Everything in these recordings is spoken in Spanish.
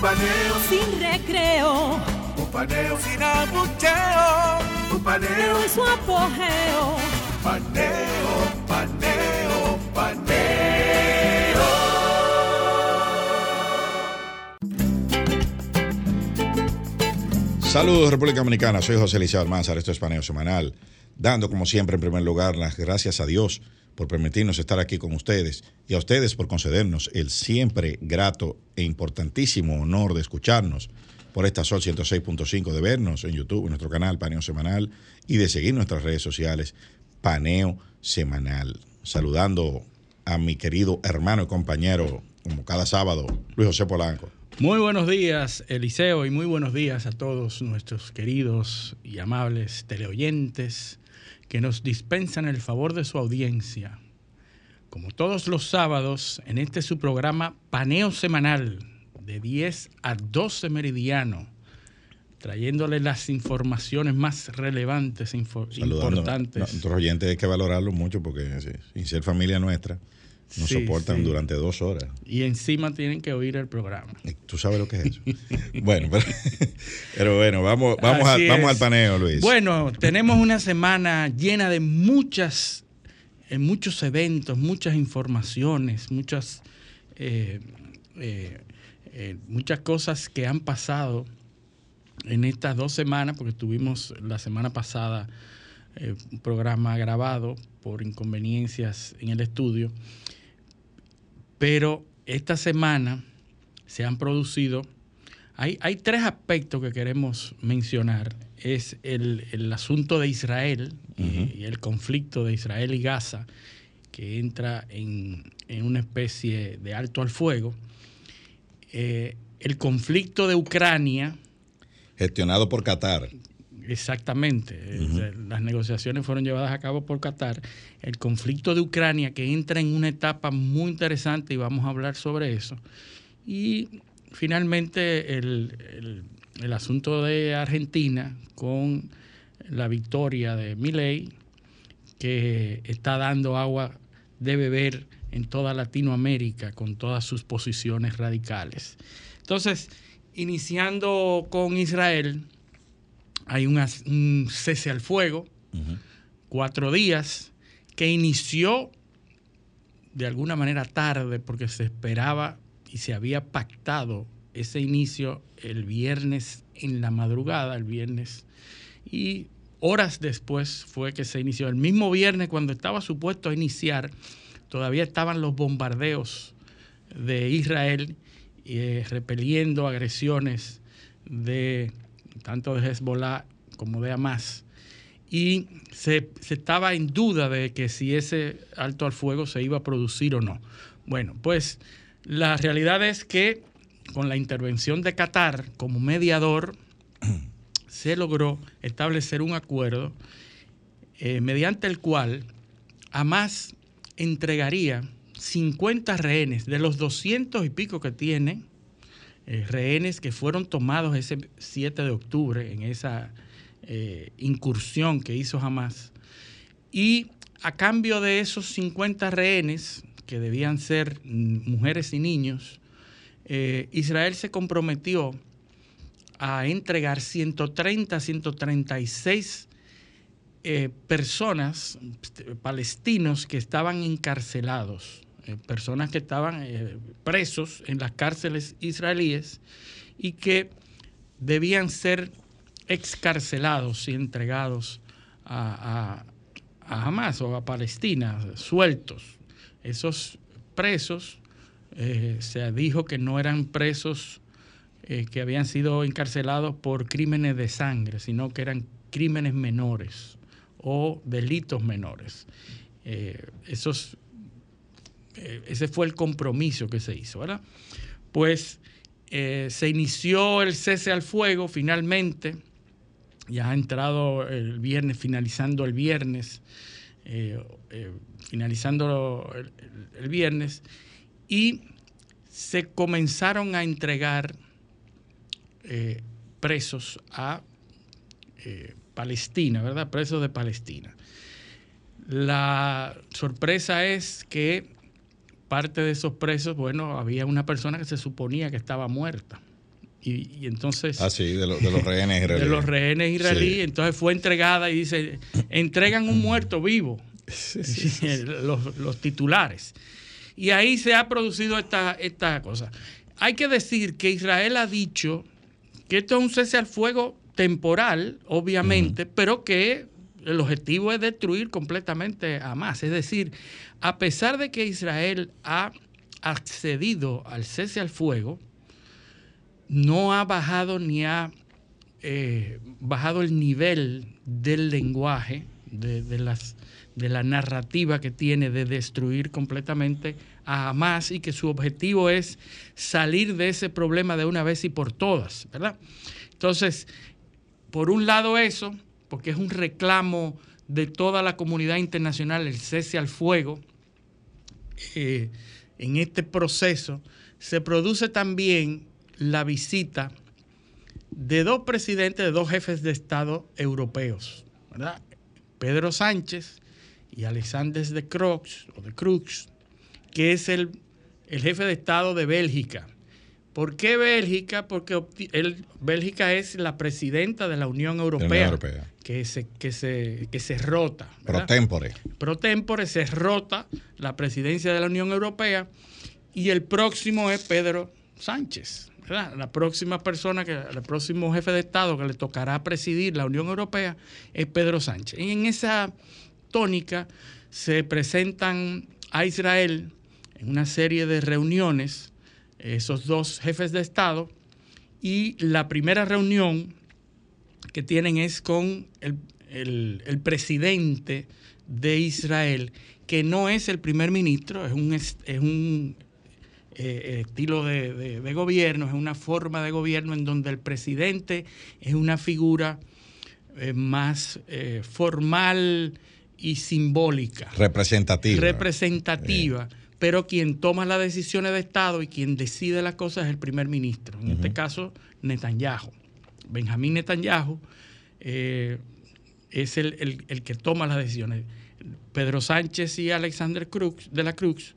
Un paneo sin recreo. Un paneo sin abucheo. Un paneo en su apogeo. Paneo, paneo, paneo. Saludos República Dominicana, soy José Liceo Almanzar, esto es Paneo Semanal, dando como siempre en primer lugar las gracias a Dios por permitirnos estar aquí con ustedes y a ustedes por concedernos el siempre grato e importantísimo honor de escucharnos por esta Sol 106.5, de vernos en YouTube, en nuestro canal Paneo Semanal y de seguir nuestras redes sociales Paneo Semanal. Saludando a mi querido hermano y compañero, como cada sábado, Luis José Polanco. Muy buenos días, Eliseo, y muy buenos días a todos nuestros queridos y amables teleoyentes que nos dispensan el favor de su audiencia. Como todos los sábados, en este su programa Paneo Semanal, de 10 a 12 meridiano, trayéndole las informaciones más relevantes e importantes. Nuestros oyentes hay que valorarlo mucho porque sin ser familia nuestra nos soportan durante dos horas. Y encima tienen que oír el programa. Tú sabes lo que es eso. bueno, pero, bueno, vamos, vamos, vamos al paneo, Luis. Bueno, tenemos una semana llena de muchas, eh, muchos eventos, muchas informaciones, muchas, eh, eh, muchas cosas que han pasado en estas dos semanas, porque tuvimos la semana pasada un programa grabado por inconveniencias en el estudio. Pero esta semana se han producido, hay, hay tres aspectos que queremos mencionar. Es el, asunto de Israel y, el conflicto de Israel y Gaza, que entra en, una especie de alto al fuego. Eh, el conflicto de Ucrania. Gestionado por Qatar. Exactamente. Las negociaciones fueron llevadas a cabo por Qatar. El conflicto de Ucrania que entra en una etapa muy interesante y vamos a hablar sobre eso. Y finalmente el, asunto de Argentina con la victoria de Milei que está dando agua de beber en toda Latinoamérica con todas sus posiciones radicales. Entonces, iniciando con Israel, hay un cese al fuego, cuatro días, que inició de alguna manera tarde porque se esperaba y se había pactado ese inicio el viernes en la madrugada, el viernes, y horas después fue que se inició. El mismo viernes cuando estaba supuesto a iniciar, todavía estaban los bombardeos de Israel eh, repeliendo agresiones de tanto de Hezbollah como de Hamas. Y se, estaba en duda de que si ese alto al fuego se iba a producir o no. Bueno, pues la realidad es que con la intervención de Qatar como mediador, se logró establecer un acuerdo eh, mediante el cual Hamas entregaría 50 rehenes de los 200 y pico que tiene eh, rehenes que fueron tomados ese 7 de octubre en esa eh, incursión que hizo Hamas. Y a cambio de esos 50 rehenes, que debían ser mujeres y niños, eh, Israel se comprometió a entregar 130, 136 personas palestinos que estaban encarcelados personas que estaban eh, presos en las cárceles israelíes y que debían ser excarcelados y entregados a, a, Hamas o a Palestina, sueltos. Esos presos eh, se dijo que no eran presos que habían sido encarcelados por crímenes de sangre, sino que eran crímenes menores o delitos menores. esos eh, ese fue el compromiso que se hizo, ¿verdad? pues eh, se inició el cese al fuego finalmente, ya ha entrado el viernes, finalizando el viernes, eh, eh, finalizando el, viernes, y se comenzaron a entregar presos a Palestina, ¿verdad? Presos de Palestina. La sorpresa es que parte de esos presos, bueno, había una persona que se suponía que estaba muerta. Y, entonces... Ah, sí, de, los rehenes israelíes. De los rehenes israelíes. Entonces fue entregada y dice, entregan un muerto vivo. los, titulares. Y ahí se ha producido esta, esta cosa. Hay que decir que Israel ha dicho que esto es un cese al fuego temporal, obviamente, pero que el objetivo es destruir completamente a más. Es decir, a pesar de que Israel ha accedido al cese al fuego, no ha bajado ni ha eh, bajado el nivel del lenguaje, de, las, de la narrativa que tiene de destruir completamente a Hamas y que su objetivo es salir de ese problema de una vez y por todas, ¿verdad? Entonces, por un lado eso, porque es un reclamo de toda la comunidad internacional el cese al fuego, eh, en este proceso se produce también la visita de dos presidentes, de dos jefes de Estado europeos, ¿verdad? Pedro Sánchez y Alexander de Crux, o de Crux, que es el, el jefe de Estado de Bélgica. ¿Por qué Bélgica? Porque Bélgica es la presidenta de la Unión Europea, Que, se, que, se, que se rota. Pro tempore. Pro tempore se rota la presidencia de la Unión Europea y el próximo es Pedro Sánchez. La próxima persona, que, el próximo jefe de Estado que le tocará presidir la Unión Europea es Pedro Sánchez. Y en esa tónica se presentan a Israel en una serie de reuniones esos dos jefes de Estado, y la primera reunión que tienen es con el, presidente de Israel, que no es el primer ministro, es un, es un eh, estilo de, gobierno, es una forma de gobierno en donde el presidente es una figura eh, más eh, formal y simbólica. Representativa. Representativa pero quien toma las decisiones de Estado y quien decide las cosas es el primer ministro, en este caso Netanyahu. Benjamín Netanyahu eh, es el, que toma las decisiones. Pedro Sánchez y Alexander Cruz, de la Cruz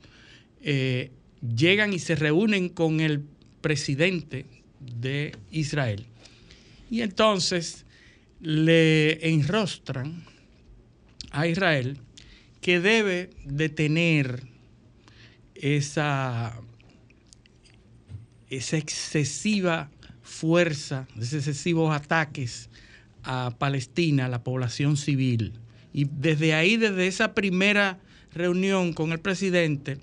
eh, llegan y se reúnen con el presidente de Israel. Y entonces le enrostran a Israel que debe de tener esa, esa excesiva fuerza, esos excesivos ataques a Palestina, a la población civil. Y desde ahí, desde esa primera reunión con el presidente,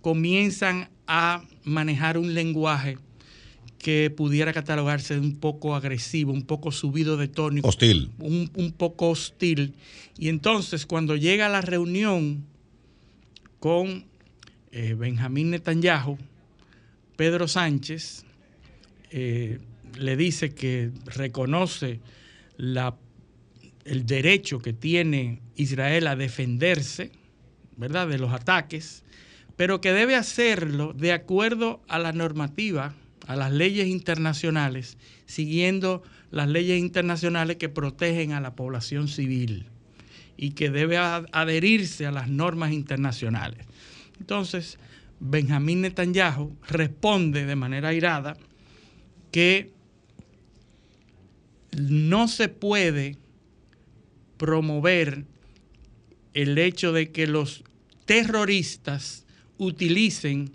comienzan a manejar un lenguaje que pudiera catalogarse de un poco agresivo, un poco subido de tono. Hostil. Un, un poco hostil. Y entonces cuando llega la reunión con eh, Benjamín Netanyahu, Pedro Sánchez eh, le dice que reconoce el derecho que tiene Israel a defenderse, ¿verdad?, de los ataques, pero que debe hacerlo de acuerdo a la normativa, a las leyes internacionales, siguiendo las leyes internacionales que protegen a la población civil y que debe adherirse a las normas internacionales. Entonces, Benjamín Netanyahu responde de manera airada que no se puede promover el hecho de que los terroristas utilicen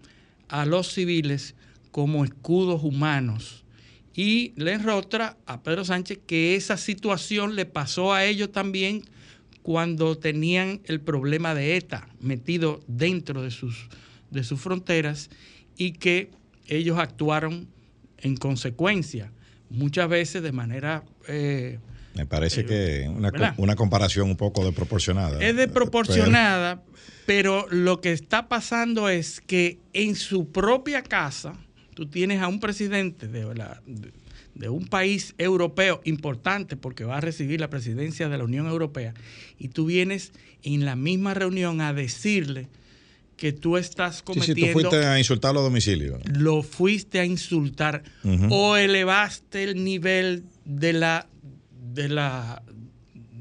a los civiles como escudos humanos. Y le enrotra a Pedro Sánchez que esa situación le pasó a ellos también cuando tenían el problema de ETA metido dentro de sus, de sus fronteras y que ellos actuaron en consecuencia, muchas veces de manera... Eh, Me parece que eh, una, una, comparación un poco desproporcionada. Es desproporcionada, pero... pero lo que está pasando es que en su propia casa, tú tienes a un presidente de, la, de, un país europeo importante porque va a recibir la presidencia de la Unión Europea y tú vienes en la misma reunión a decirle que tú estás cometiendo sí, tú fuiste a insultarlo a domicilio. lo fuiste a insultar o elevaste el nivel de la de la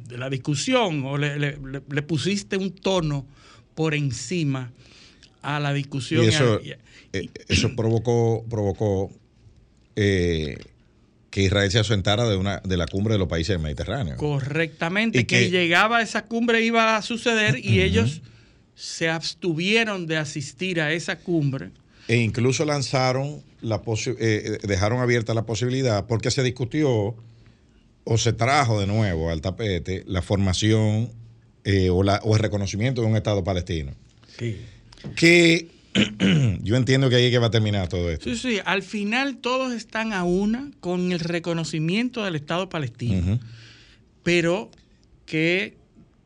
de la discusión o le, le- le- le pusiste un tono por encima a la discusión Y eso, a- y a- eh, eso provocó, provocó eh, que Israel se ausentara de, una, de la cumbre de los países del Mediterráneo. correctamente Y que, que- llegaba a esa cumbre iba a suceder y ellos se abstuvieron de asistir a esa cumbre E incluso lanzaron la eh, eh, dejaron abierta la posibilidad porque se discutió o se trajo de nuevo al tapete la formación eh, o, la- o el reconocimiento de un Estado palestino. Que yo entiendo que ahí es que va a terminar todo esto. Sí, sí, al final todos están a una con el reconocimiento del Estado palestino, pero que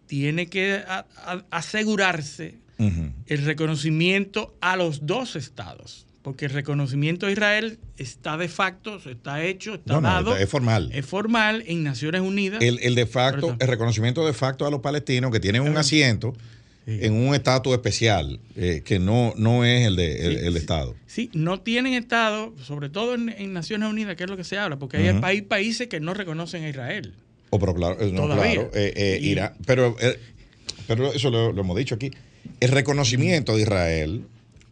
tiene que a- a- asegurarse el reconocimiento a los dos estados, porque el reconocimiento de Israel está de facto, está hecho, está No, no, dado, es formal. es formal en Naciones Unidas. El, el de facto, el reconocimiento de facto a los palestinos que tienen un asiento Sí. en un estatus especial que que no, no es el de el, Sí, el sí. Estado. Sí, no tienen Estado, sobre todo en, en Naciones Unidas, que es lo que se habla, porque hay, hay países que no reconocen a Israel. O pero claro, eh, no, Todavía. claro, eh, eh, Y- Irán- pero, eh, pero eso lo, lo hemos dicho aquí. El reconocimiento de Israel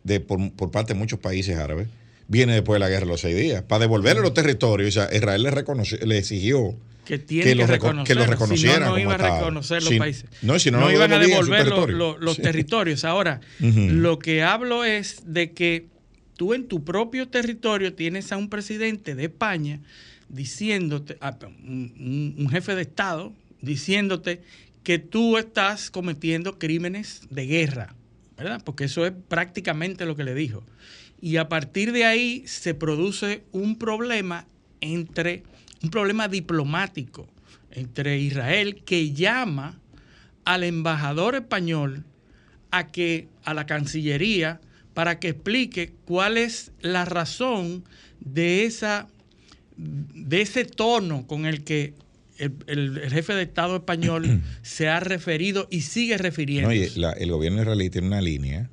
de, por, por parte de muchos países árabes viene después de la guerra de los seis días. Para devolverle los territorios, o sea, Israel le, reconoció, le exigió que tiene que que, reconocer, que lo reconocieran si no, no como iba a reconocer los Si- países. no, si no, no iban a devolver los, territorio. los- los Sí. territorios. Ahora, lo que hablo es de que tú en tu propio territorio tienes a un presidente de España diciéndote, ah, un, un- un jefe de Estado, diciéndote que tú estás cometiendo crímenes de guerra, ¿verdad? Porque eso es prácticamente lo que le dijo. Y a partir de ahí se produce un problema entre, un problema diplomático entre Israel que llama al embajador español a que a la Cancillería para que explique cuál es la razón de esa de ese tono con el que el, el- el jefe de Estado español se ha referido y sigue refiriendo. No, el gobierno israelí tiene una línea,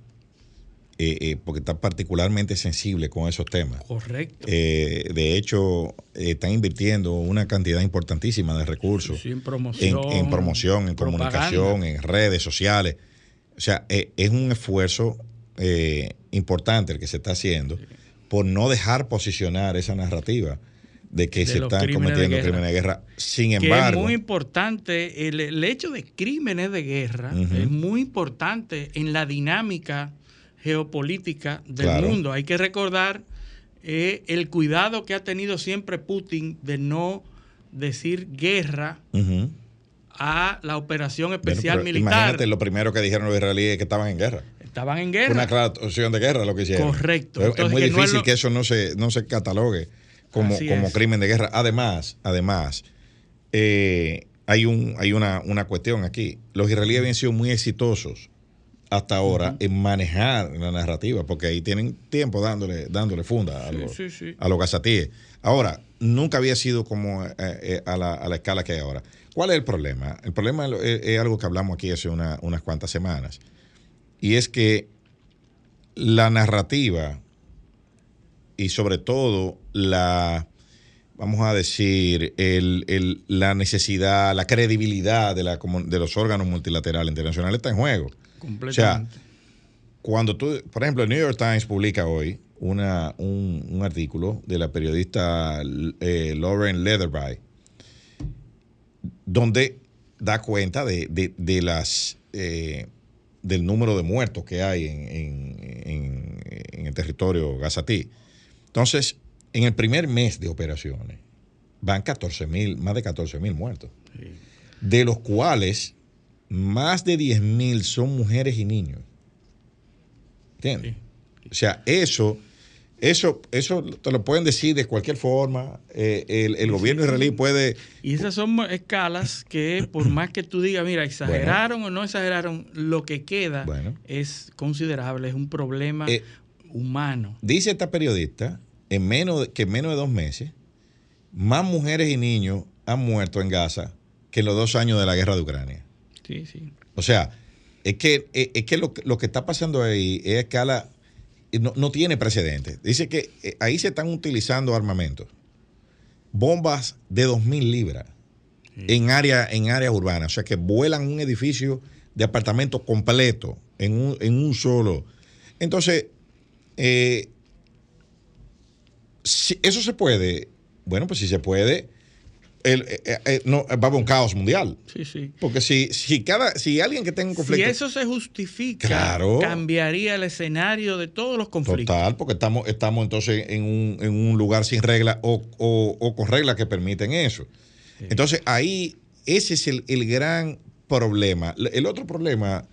eh, eh, porque está particularmente sensible con esos temas. Correcto. Eh, de hecho, eh, están invirtiendo una cantidad importantísima de recursos Sí, en promoción. en promoción, en comunicación, en redes sociales. O sea, es un esfuerzo eh, importante el que se está haciendo por no dejar posicionar esa narrativa de que De se están crímenes cometiendo crímenes de guerra. Sin que embargo, es muy importante, el, el hecho de crímenes de guerra es muy importante en la dinámica geopolítica del Claro. mundo. Hay que recordar eh, el cuidado que ha tenido siempre Putin de no decir guerra a la operación especial militar. Imagínate, lo primero que dijeron los israelíes es que estaban en guerra. Estaban en guerra. una aclaración de guerra lo que hicieron. Correcto. Es- muy que no es difícil lo- que eso no se, no se catalogue como, como crimen de guerra. Además, además, eh, hay, un, hay una, una cuestión aquí. Los israelíes habían sido muy exitosos hasta ahora en manejar la narrativa, porque ahí tienen tiempo dándole, dándole funda a Sí, los, sí, sí. a los gazatíes. Ahora, nunca había sido como eh, eh, a, la, a la escala que hay ahora. ¿Cuál es el problema? El problema es, algo que hablamos aquí hace una- unas cuantas semanas. Y es que la narrativa y sobre todo la, vamos a decir, el- el- la necesidad, la credibilidad de, la, de los órganos multilaterales internacionales está en juego. Completamente. Cuando tú, por ejemplo, el New York Times publica hoy una, un, un artículo de la periodista eh, Lauren Leatherby, donde da cuenta de, de- de las eh, del número de muertos que hay en, en- en- en el territorio gazatí. Entonces, en el primer mes de operaciones van 14 mil, más de 14 mil muertos, de los cuales más de 10 mil son mujeres y niños. ¿Entiendes? O sea, eso, eso, eso te lo pueden decir de cualquier forma. eh, el, el gobierno israelí puede. Y esas son escalas que, por más que tú digas, mira, exageraron o no exageraron, lo que queda Bueno. es considerable, es un problema Eh, humano. Dice esta periodista en menos que en menos de dos meses, más mujeres y niños han muerto en Gaza que en los dos años de la guerra de Ucrania. Sí, sí. O sea, es que, es que lo, lo que está pasando ahí es escala, no, no tiene precedentes. Dice que eh, ahí se están utilizando armamentos, bombas de 2.000 libras en áreas en área urbanas, o sea, que vuelan un edificio de apartamento completo en un, en un solo. Entonces, eh, si eso se puede, bueno, pues si se puede, el, eh, eh, no, va a haber un caos mundial. Sí, sí. Porque si, si, cada, si alguien que tenga un conflicto. Si eso se justifica, Claro. cambiaría el escenario de todos los conflictos. Total, porque estamos, estamos entonces en un, en un lugar sin reglas o, o- o con reglas que permiten eso. Entonces ahí, ese es el, el gran problema. El otro problema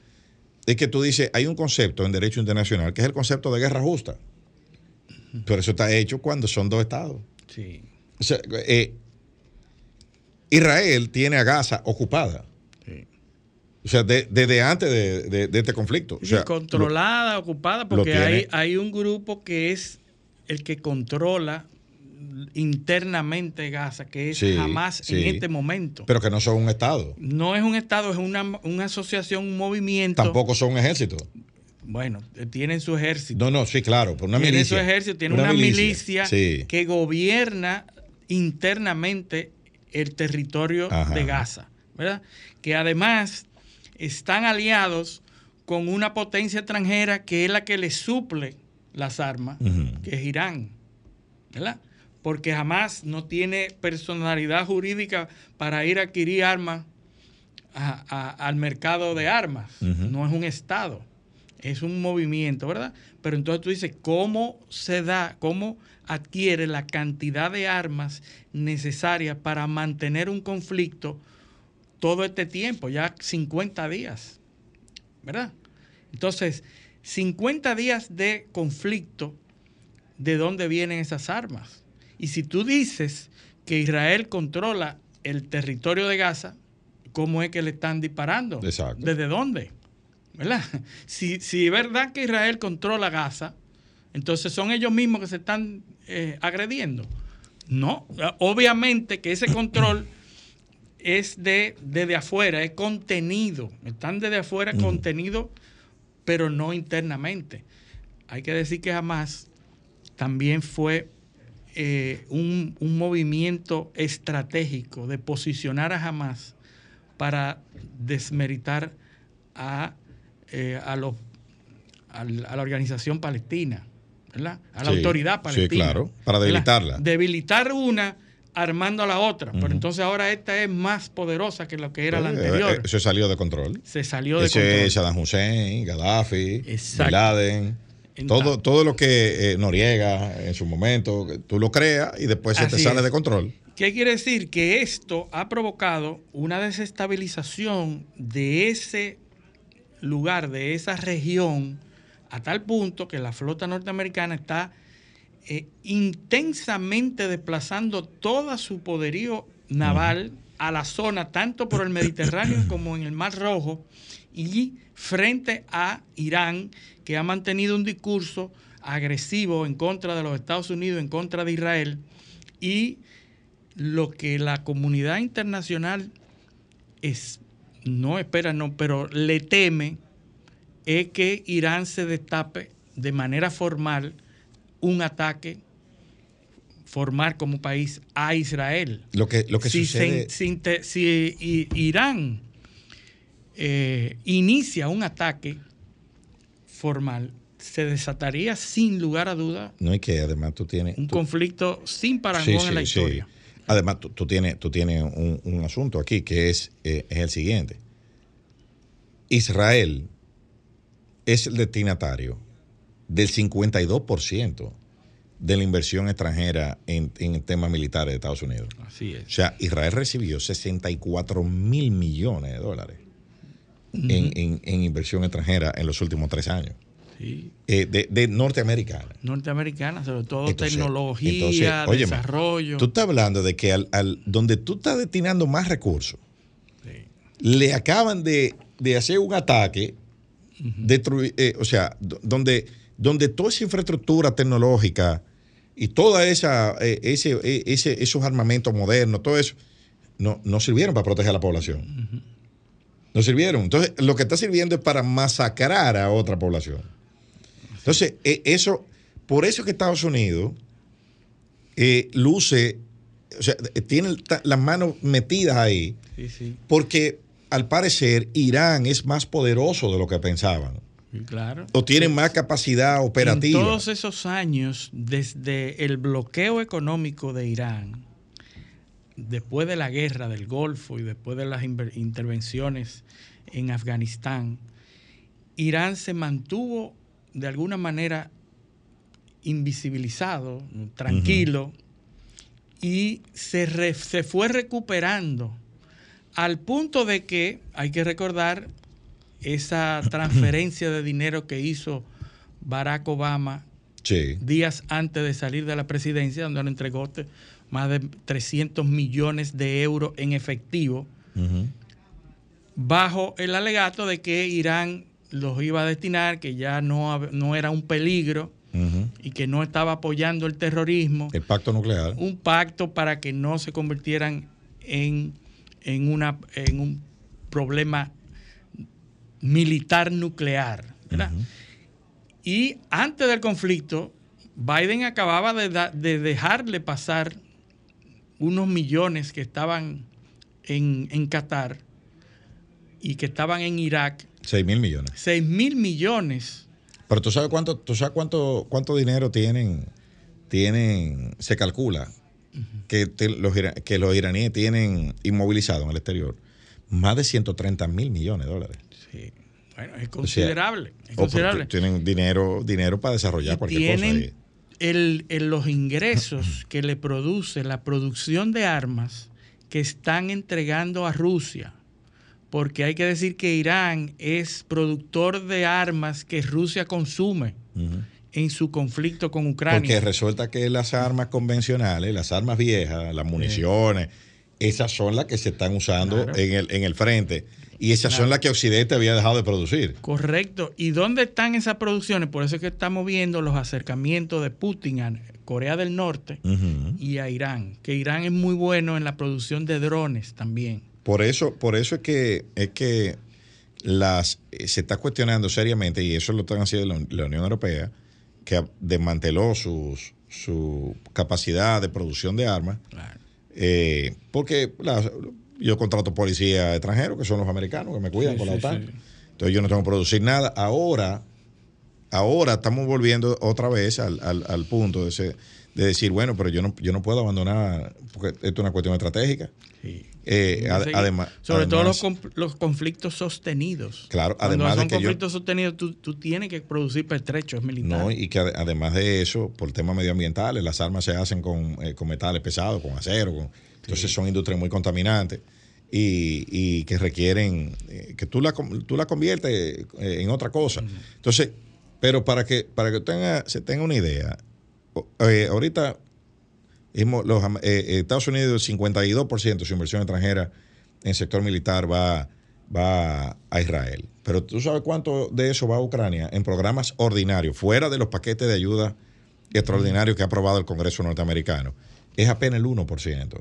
es que tú dices, hay un concepto en derecho internacional que es el concepto de guerra justa. Pero eso está hecho cuando son dos estados. Sí. O sea, eh, Israel tiene a Gaza ocupada. Sí. O sea, de- desde antes de, de- de este conflicto. O controlada, ocupada, porque hay, hay un grupo que es el que controla internamente Gaza, que es Sí, jamás sí. en este momento. pero que no son un estado. no es un Estado, es una, una asociación, un movimiento. Tampoco son un ejército. Bueno, eh, tienen su ejército. No, no, sí, claro, por una tienen milicia. su ejército, tienen una, milicia, Sí. que gobierna internamente el territorio Ajá. de Gaza, ¿verdad? Que además están aliados con una potencia extranjera que es la que les suple las armas, que es Irán, ¿verdad? Porque jamás no tiene personalidad jurídica para ir a adquirir armas a- a- al mercado de armas. No es un Estado, es un movimiento, ¿verdad? Pero entonces tú dices, ¿cómo se da, cómo adquiere la cantidad de armas necesarias para mantener un conflicto todo este tiempo, ya 50 días, ¿verdad? Entonces, 50 días de conflicto, ¿de dónde vienen esas armas? Y si tú dices que Israel controla el territorio de Gaza, ¿cómo es que le están disparando? Exacto. ¿Desde dónde? ¿Verdad? Si, si es verdad que Israel controla Gaza, entonces son ellos mismos que se están eh, agrediendo. No, obviamente que ese control es de desde afuera, es contenido. Están desde afuera contenido, pero no internamente. Hay que decir que Hamas también fue eh, un, un movimiento estratégico de posicionar a Hamas para desmeritar a, eh, a, los, al- a la organización palestina, ¿verdad? A la Sí, autoridad sí, palestina. claro, para ¿verdad? debilitarla. Debilitar una armando a la otra. Pero entonces ahora esta es más poderosa que lo que era la Eh, anterior. eh, Eso salió de control. Se salió de Ese control. Saddam Hussein, Gaddafi. Bin Laden. En- Todo, todo lo que eh, Noriega en su momento, tú lo creas y después se te sale es. de control. ¿Qué quiere decir? Que esto ha provocado una desestabilización de ese lugar, de esa región, a tal punto que la flota norteamericana está eh, intensamente desplazando todo su poderío naval a la zona, tanto por el Mediterráneo como en el Mar Rojo, y frente a Irán, que ha mantenido un discurso agresivo en contra de los Estados Unidos, en contra de Israel, y lo que la comunidad internacional es, no espera, no, pero le teme es que Irán se destape de manera formal un ataque formal como país a Israel. Lo que, lo que si, sucede. se- si si Irán eh, inicia un ataque formal, se desataría sin lugar a duda No que, además tú tienes. un tú- conflicto sin parangón Sí, sí, en la sí. historia. Además, tú, tú tienes, tú tienes un, un asunto aquí que es, eh, es el siguiente. Israel es el destinatario del 52% de la inversión extranjera en, en temas militares de Estados Unidos. Así O es. sea, Israel recibió 64 mil millones de dólares en, en- en inversión extranjera en los últimos tres años, Sí. eh, de, de norteamericana. Norteamericana, sobre todo Entonces- tecnología, entonces, óyeme, desarrollo. Tú estás hablando de que al, al- donde tú estás destinando más recursos, Sí. le acaban de, de hacer un ataque, destruir, eh, o sea, do- donde, donde toda esa infraestructura tecnológica y toda esa, eh, ese, eh, ese, esos armamentos modernos, todo eso, no, no sirvieron para proteger a la población. No sirvieron. Entonces, lo que está sirviendo es para masacrar a otra población. Entonces, eh, eso, por eso que Estados Unidos eh, luce, o sea, tiene las manos metidas ahí, Sí, sí, porque al parecer Irán es más poderoso de lo que pensaban, claro. o tiene más capacidad operativa. En todos esos años, desde el bloqueo económico de Irán, después de la guerra del Golfo y después de las intervenciones en Afganistán, Irán se mantuvo de alguna manera invisibilizado, tranquilo, y se, re- se fue recuperando al punto de que, hay que recordar, esa transferencia de dinero que hizo Barack Obama Sí. días antes de salir de la presidencia, donde le entregó más de 300 millones de euros en efectivo, bajo el alegato de que Irán los iba a destinar, que ya no, no era un peligro y que no estaba apoyando el terrorismo, El pacto nuclear. un pacto para que no se convirtieran en, en, una, en un problema militar nuclear. ¿verdad? Y antes del conflicto, Biden acababa de, da- de dejarle pasar unos millones que estaban en, en Qatar y que estaban en Irak, 6 mil millones. 6 mil millones. Pero tú sabes cuánto, tú sabes cuánto, cuánto dinero tienen, tienen, se calcula que, te- los, que los iraníes tienen inmovilizado en el exterior. Más de 130 mil millones de dólares. Sí. Bueno, es considerable. es considerable. Tienen dinero, dinero para desarrollar Y cualquier cosa. tienen el, el- los ingresos que le produce la producción de armas que están entregando a Rusia. Porque hay que decir que Irán es productor de armas que Rusia consume. En su conflicto con Ucrania. Porque resulta que las armas convencionales, las armas viejas, las municiones, esas son las que se están usando Claro. en, el, en el frente. Y esas Claro. son las que Occidente había dejado de producir. Correcto. ¿Y dónde están esas producciones? Por eso es que estamos viendo los acercamientos de Putin a Corea del Norte y a Irán. Que Irán es muy bueno en la producción de drones también. Por eso, por eso es que, es que las, eh, se está cuestionando seriamente, y eso lo están haciendo la, la Unión Europea, que desmanteló sus, su capacidad de producción de armas, Claro. eh, porque la- yo contrato policías extranjeros, que son los americanos, que me cuidan Sí, con la sí, OTAN. sí. Entonces yo no tengo que producir nada. Ahora, ahora estamos volviendo otra vez al, al- al punto de, ese- de decir, bueno, pero yo no, yo no puedo abandonar, porque esto es una cuestión estratégica. Sí. Eh, que ad- además, Sobre todo los, los conflictos sostenidos. Claro, Cuando además de son que yo- conflictos sostenidos, tú, tú tienes que producir pertrechos militares. No, y que ade- además de eso, por temas medioambientales, las armas se hacen con, eh, con metales pesados, con acero, con- entonces son industrias muy contaminantes y, y que requieren eh, que tú la, tú la conviertes en otra cosa. Entonces, pero para que, para que tenga, se tenga una idea, eh, ahorita los eh, eh, Estados Unidos, el 52% de su inversión extranjera en el sector militar va, va a Israel. Pero tú sabes cuánto de eso va a Ucrania en programas ordinarios, fuera de los paquetes de ayuda extraordinarios que ha aprobado el Congreso norteamericano. Es apenas el 1%.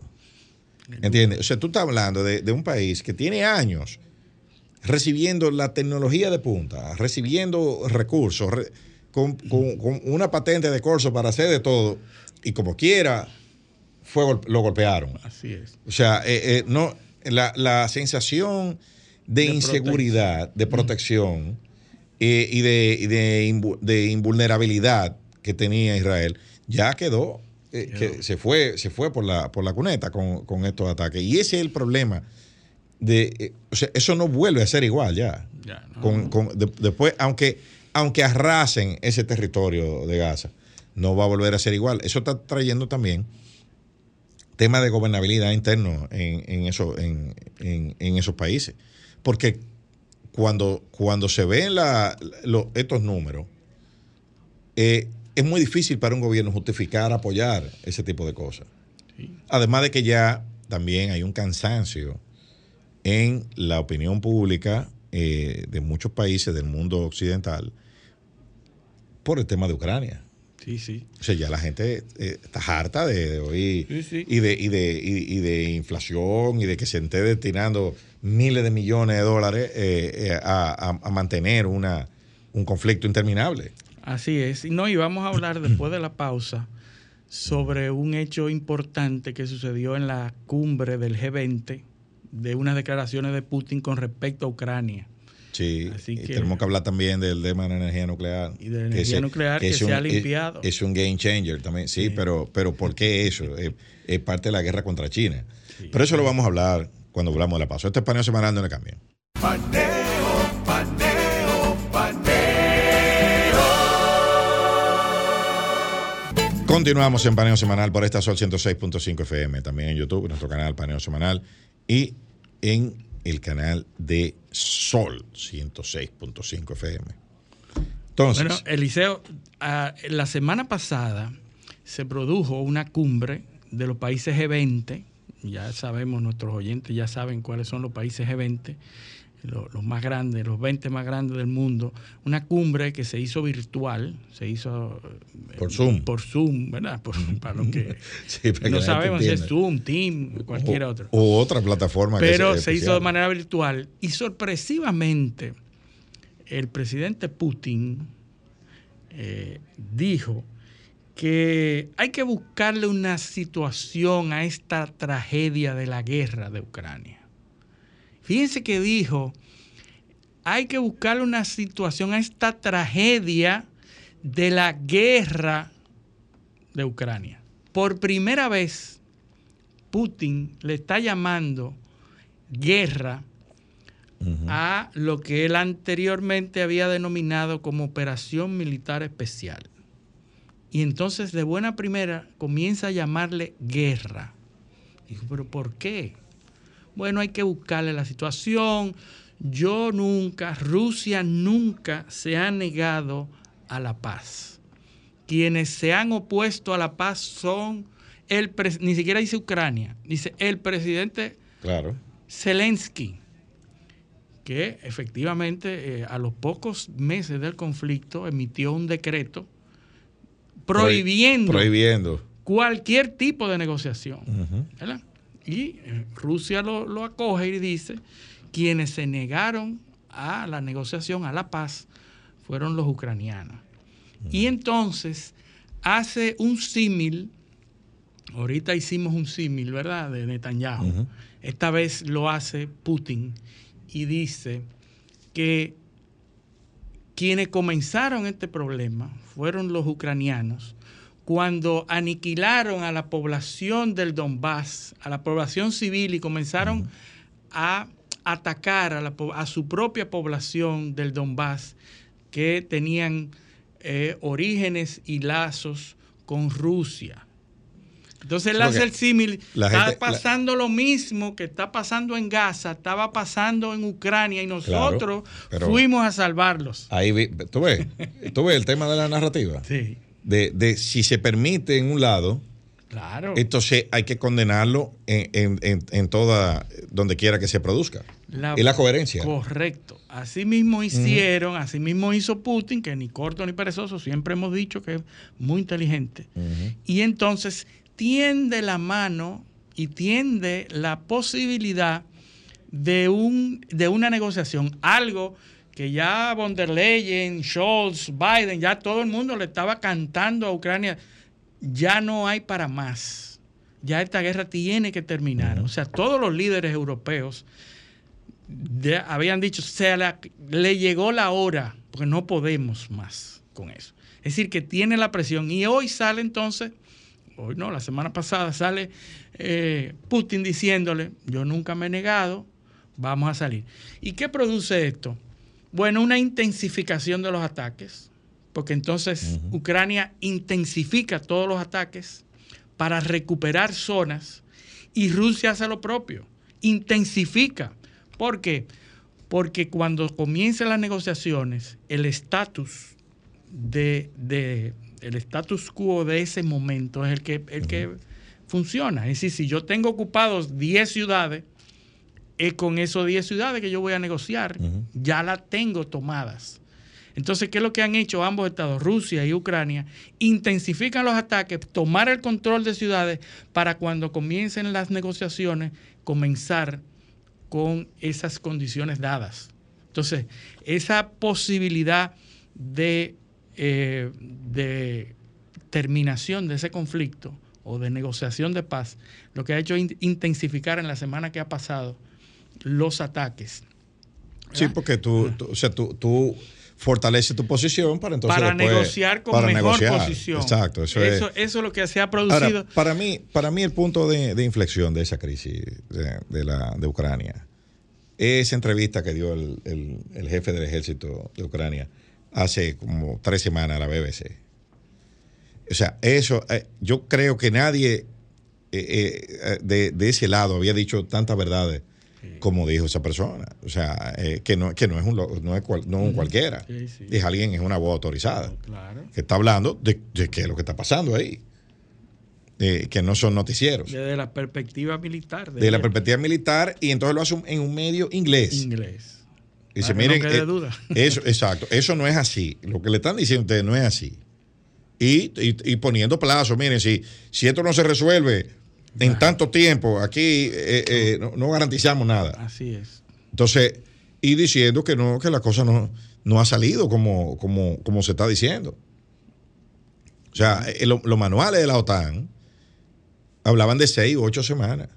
¿Entiendes? O sea, tú estás hablando de, de un país que tiene años recibiendo la tecnología de punta, recibiendo recursos, re- con, con- con una patente de curso para hacer de todo, y como quiera, fue, lo golpearon. Así es. O sea, eh, eh, no, la, la sensación de, De inseguridad, de protección eh, y, de, y de invu- de invulnerabilidad que tenía Israel ya quedó, que se fue, se fue por la, por la cuneta con, con estos ataques. Y ese es el problema. De, o sea, eso no vuelve a ser igual ya. Ya, no, Con- con- de- después, aunque, aunque arrasen ese territorio de Gaza, no va a volver a ser igual. Eso está trayendo también tema de gobernabilidad interno en, en, eso, en, en- en esos países. Porque cuando, cuando se ven la- lo- estos números, eh, es muy difícil para un gobierno justificar, apoyar ese tipo de cosas. Además de que ya también hay un cansancio en la opinión pública eh, de muchos países del mundo occidental por el tema de Ucrania. Sí, sí. O sea, ya la gente eh, está harta de, oír Sí, sí. Y, de, y, de, y, y de inflación y de que se esté destinando miles de millones de dólares eh, eh, a, a- mantener una, un conflicto interminable. Así es. No, y vamos a hablar después de la pausa sobre un hecho importante que sucedió en la cumbre del G20 de unas declaraciones de Putin con respecto a Ucrania. Sí, Así y que- tenemos que hablar también del tema de la energía nuclear. Y de la energía nuclear que es se ha un- limpiado. Es, es un game changer también, sí, Pero, pero ¿por qué eso? Es, es parte de la guerra contra China. pero eso lo vamos a hablar cuando hablamos de la pausa. Este es paneo semanal, no le cambien. Paneo, paneo, paneo. Continuamos en Paneo Semanal por esta Sol 106.5 FM, también en YouTube, nuestro canal Paneo Semanal, y en el canal de Sol 106.5 FM. Entonces, Bueno, Eliseo, ah, la semana pasada se produjo una cumbre de los países G20. Ya sabemos, nuestros oyentes ya saben cuáles son los países G20, lo- los, más grandes, los 20 más grandes del mundo. Una cumbre que se hizo virtual, se hizo eh, Por Zoom. Por Zoom, ¿verdad? Por- para los que Sí, para que no sabemos si es. Zoom, Team, cualquier o, otro. o otra plataforma. Pero se hizo de manera virtual y sorpresivamente el presidente Putin eh, dijo que hay que buscarle una situación a esta tragedia de la guerra de Ucrania. Fíjense que dijo, hay que buscarle una situación a esta tragedia de la guerra de Ucrania. Por primera vez, Putin le está llamando guerra a lo que él anteriormente había denominado como operación militar especial. Y entonces de buena primera comienza a llamarle guerra. Dijo, pero ¿por qué? Bueno, hay que buscarle la situación. Yo nunca, Rusia nunca se ha negado a la paz. Quienes se han opuesto a la paz son el ni siquiera dice Ucrania, dice el presidente Claro. Zelensky, que efectivamente eh, a los pocos meses del conflicto emitió un decreto prohibiendo Prohibiendo. cualquier tipo de negociación. ¿verdad? Y eh, Rusia lo, lo acoge y dice, quienes se negaron a la negociación, a la paz, fueron los ucranianos. Y entonces hace un símil, ahorita hicimos un símil, ¿verdad? De Netanyahu. Esta vez lo hace Putin y dice que quienes comenzaron este problema fueron los ucranianos cuando aniquilaron a la población del Donbass, a la población civil y comenzaron a atacar a, la po- a su propia población del Donbass que tenían eh, orígenes y lazos con Rusia. Entonces él hace el símil, está gente- la- pasando lo mismo que está pasando en Gaza, estaba pasando en Ucrania y nosotros fuimos a salvarlos. Ahí vi- tú ves, tú ves el tema de la narrativa. Sí, De, de si se permite en un lado, claro. entonces hay que condenarlo en, en- en- en toda, donde quiera que se produzca. y la coherencia. Correcto. Así mismo hicieron, así mismo hizo Putin, que ni corto ni perezoso, siempre hemos dicho que es muy inteligente. Y entonces tiende la mano y tiende la posibilidad de, un, de una negociación, algo que ya von der Leyen, Scholz, Biden, ya todo el mundo le estaba cantando a Ucrania, ya no hay para más, ya esta guerra tiene que terminar. O sea, todos los líderes europeos de- habían dicho, se la- le llegó la hora, porque no podemos más con eso. Es decir, que tiene la presión. Y hoy sale entonces, hoy no, la semana pasada sale eh, Putin diciéndole, yo nunca me he negado, vamos a salir. ¿Y qué produce esto? Bueno, una intensificación de los ataques, porque entonces Ucrania intensifica todos los ataques para recuperar zonas y Rusia hace lo propio, intensifica. ¿Por qué? Porque cuando comiencen las negociaciones, el estatus de, de- el status quo de ese momento es el que, el que funciona. Es decir, si yo tengo ocupados 10 ciudades, es con esos 10 ciudades que yo voy a negociar, ya las tengo tomadas. Entonces, ¿qué es lo que han hecho ambos estados, Rusia y Ucrania? Intensifican los ataques, tomar el control de ciudades para cuando comiencen las negociaciones, comenzar con esas condiciones dadas. Entonces, esa posibilidad de, eh, de terminación de ese conflicto o de negociación de paz, lo que ha hecho es intensificar en la semana que ha pasado los ataques. Sí, porque tú, tú o sea, tú, tú fortalece tu posición para entonces para después- negociar con para mejor negociar. posición. Exacto, eso, eso, es. eso es lo que se ha producido. Ahora, para mí, para mí el punto de, de inflexión de esa crisis de, de la, de Ucrania, esa entrevista que dio el, el- el jefe del ejército de Ucrania hace como tres semanas a la BBC. O sea, eso, eh, yo creo que nadie eh, eh, de, de ese lado había dicho tantas verdades como dijo esa persona. O sea, eh, que, no, que no es un, no es cual- no es un cualquiera. Sí, sí. Es alguien, es una voz autorizada Claro. que está hablando de, de qué es lo que está pasando ahí. Eh, que no son noticieros. Desde la perspectiva militar. De la él. perspectiva militar, y entonces lo hace un- en un medio inglés. Inglés. Dice, que no miren, quede eh, duda. eso, exacto, eso no es así. Lo que le están diciendo a ustedes no es así. Y, y- y poniendo plazos, miren, si, si esto no se resuelve en tanto tiempo, aquí eh, eh, no, no garantizamos nada. Así es. Entonces, y diciendo que no, que la cosa no, no ha salido como, como, como se está diciendo. O sea, eh, lo- los manuales de la OTAN hablaban de seis u ocho semanas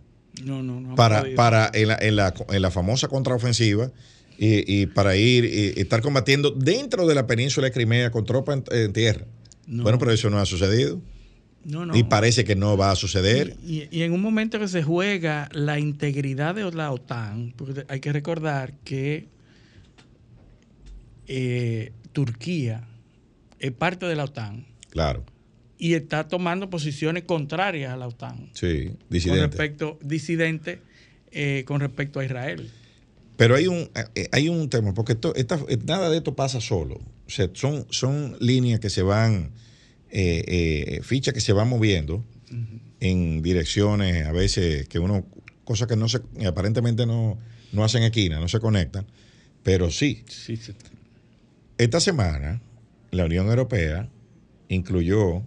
No, no, no. para, podido. para en, la, en, la, en la famosa contraofensiva y, y para ir y, y estar combatiendo dentro de la península de Crimea con tropas en, en tierra. No. Bueno, pero eso no ha sucedido No, no. y parece que no va a suceder. Y, y en un momento que se juega la integridad de la OTAN, porque hay que recordar que eh, Turquía es parte de la OTAN Claro, y está tomando posiciones contrarias a la OTAN sí, con disidente. respecto disidente eh, con respecto a Israel. Pero hay un, eh, hay un tema, porque esto, esta- nada de esto pasa solo. O sea, son, son líneas que se van, eh, eh, fichas que se van moviendo en direcciones, a veces que uno, cosas que no se, aparentemente no, no hacen esquina, no se conectan, pero sí. Sí, sí. Esta semana, la Unión Europea incluyó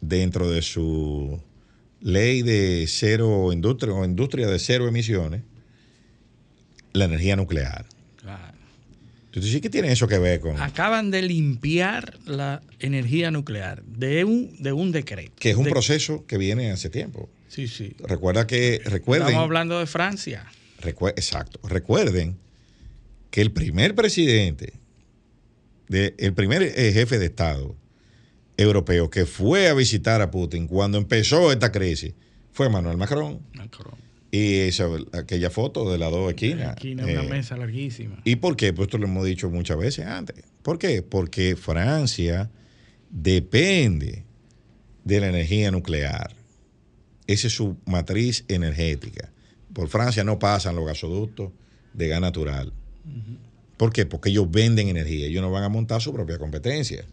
dentro de su ley de cero industria o industria de cero emisiones la energía nuclear. Entonces, ¿qué tiene eso que ver con Acaban de limpiar la energía nuclear de un, de un decreto. que es un De- proceso que viene hace tiempo? Sí, sí. Recuerda que recuerden, Estamos hablando de Francia. exacto, recuerden que el primer presidente, de, el primer eh, jefe de Estado europeo que fue a visitar a Putin cuando empezó esta crisis fue Manuel Macron. Macron. Y esa, aquella foto de las dos esquinas. En una eh, mesa larguísima. ¿Y por qué? Pues esto lo hemos dicho muchas veces antes. ¿Por qué? Porque Francia depende de la energía nuclear. Esa es su matriz energética. Por Francia no pasan los gasoductos de gas natural. ¿Por qué? Porque ellos venden energía. Ellos no van a montar su propia competencia.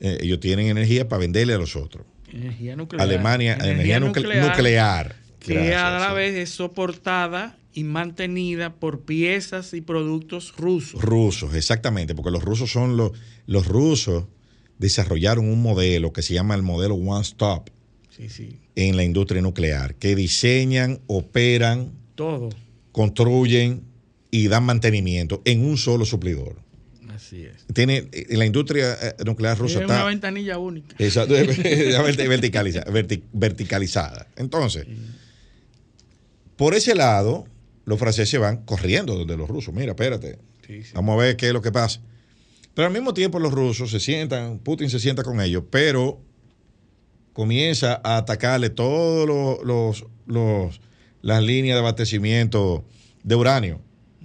Eh, ellos tienen energía para venderle a los otros. Energía nuclear. Alemania, energía, nucle- nuclear. Que Gracias, a la vez es soportada y mantenida por piezas y productos rusos. Rusos, exactamente, porque los rusos son los, los rusos desarrollaron un modelo que se llama el modelo One Stop Sí, sí. en la industria nuclear, que diseñan, operan, Todo. construyen y dan mantenimiento en un solo suplidor. Así es. Tiene eh, la industria eh, nuclear rusa es una está ventanilla única. Exacto, verticaliza- verti- verticalizada. Entonces, por ese lado, los franceses van corriendo donde los rusos. Mira, espérate, Sí, sí. vamos a ver qué es lo que pasa. Pero al mismo tiempo los rusos se sientan, Putin se sienta con ellos, pero comienza a atacarle todos los, los- los- las líneas de abastecimiento de uranio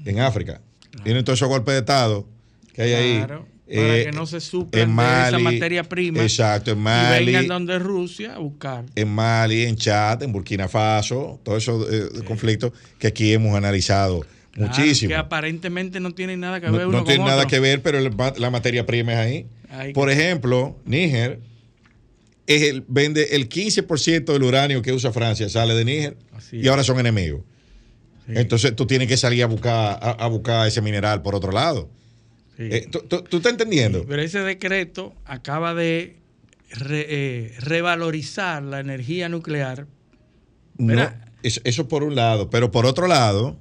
en África. Tienen todos esos golpes de Estado que hay ahí. Para Eh, que no se de esa materia prima. Exacto, en Y Mali. vengan donde Rusia a buscar. en Mali, en Chad, en Burkina Faso, todos esos eh, conflictos que aquí hemos analizado Claro, muchísimo. Que aparentemente no tienen nada que No, ver uno no tiene nada otro. que ver, pero la materia prima es ahí. Ahí Por ejemplo, Níger es el, vende el 15% del uranio que usa Francia, sale de Níger y ahora son enemigos. Sí. Entonces tú tienes que salir a buscar, a, a buscar ese mineral por otro lado. Eh, ¿tú, tú, tú estás entendiendo? Pero ese decreto acaba de re- eh, revalorizar la energía nuclear. No, eso, eso por un lado, pero por otro lado,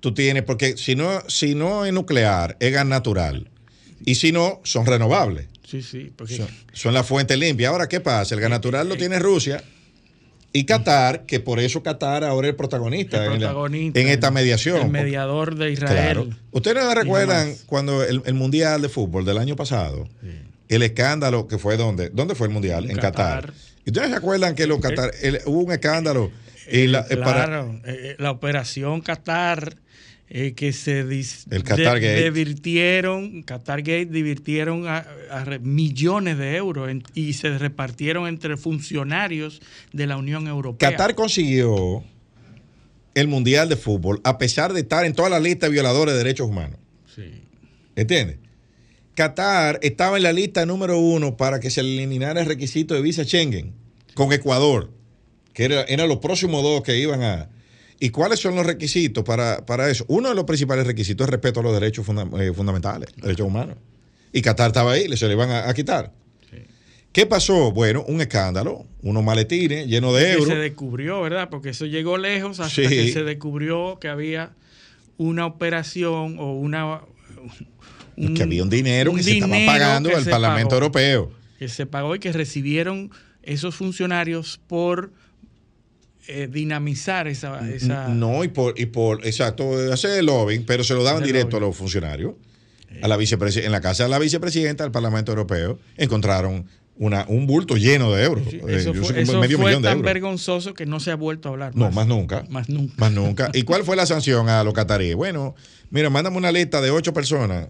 tú tienes, porque si no, si no es nuclear, es gas natural. Y si no, son renovables. Sí, sí, porque Son, son la fuente limpia. Ahora, ¿qué pasa? El gas natural lo tiene Rusia y Qatar, que por eso Qatar ahora es el protagonista, el en, la- protagonista, en esta mediación. El mediador de Israel. Claro. ¿Ustedes no recuerdan cuando el, el Mundial de Fútbol del año pasado? El escándalo que fue donde, ¿dónde fue el Mundial? En En Qatar. Qatar. ¿Y ustedes se acuerdan que los Qatar, el- hubo un escándalo? y la- eh, para- claro, eh, la operación Qatar, eh, que se dis- El Qatar de- Gate. divirtieron, Qatar Gate divirtieron a, millones de euros en- y se repartieron entre funcionarios de la Unión Europea. Qatar consiguió el Mundial de Fútbol a pesar de estar en toda la lista de violadores de derechos humanos. Sí. ¿Entiendes? Qatar estaba en la lista número uno para que se eliminara el requisito de visa Schengen con Ecuador, que era, eran los próximos dos que iban a... ¿Y cuáles son los requisitos para, para eso? Uno de los principales requisitos es respeto a los derechos funda- eh, fundamentales, derechos humanos. Y Qatar estaba ahí, se le iban a, a quitar. ¿Qué pasó? Bueno, un escándalo, unos maletines llenos de que euros. se descubrió, ¿verdad? Porque eso llegó lejos hasta Sí. que se descubrió que había una operación o una... que había un dinero un que se estaba pagando que al Parlamento pagó. Europeo. que se pagó y que recibieron esos funcionarios por eh, dinamizar esa... esa No, y por, y por exacto, hacer el lobbying, pero se lo daban directo lobbying. a los funcionarios. A la en la casa de la vicepresidenta del Parlamento Europeo encontraron una, un bulto lleno de euros. Sí, eh, eso yo fue, eso medio fue millón de tan euros. vergonzoso que no se ha vuelto a hablar No, más. nunca. Más nunca. Más nunca. ¿Y cuál fue la sanción a los cataríes? Bueno, mira, mándame una lista de ocho personas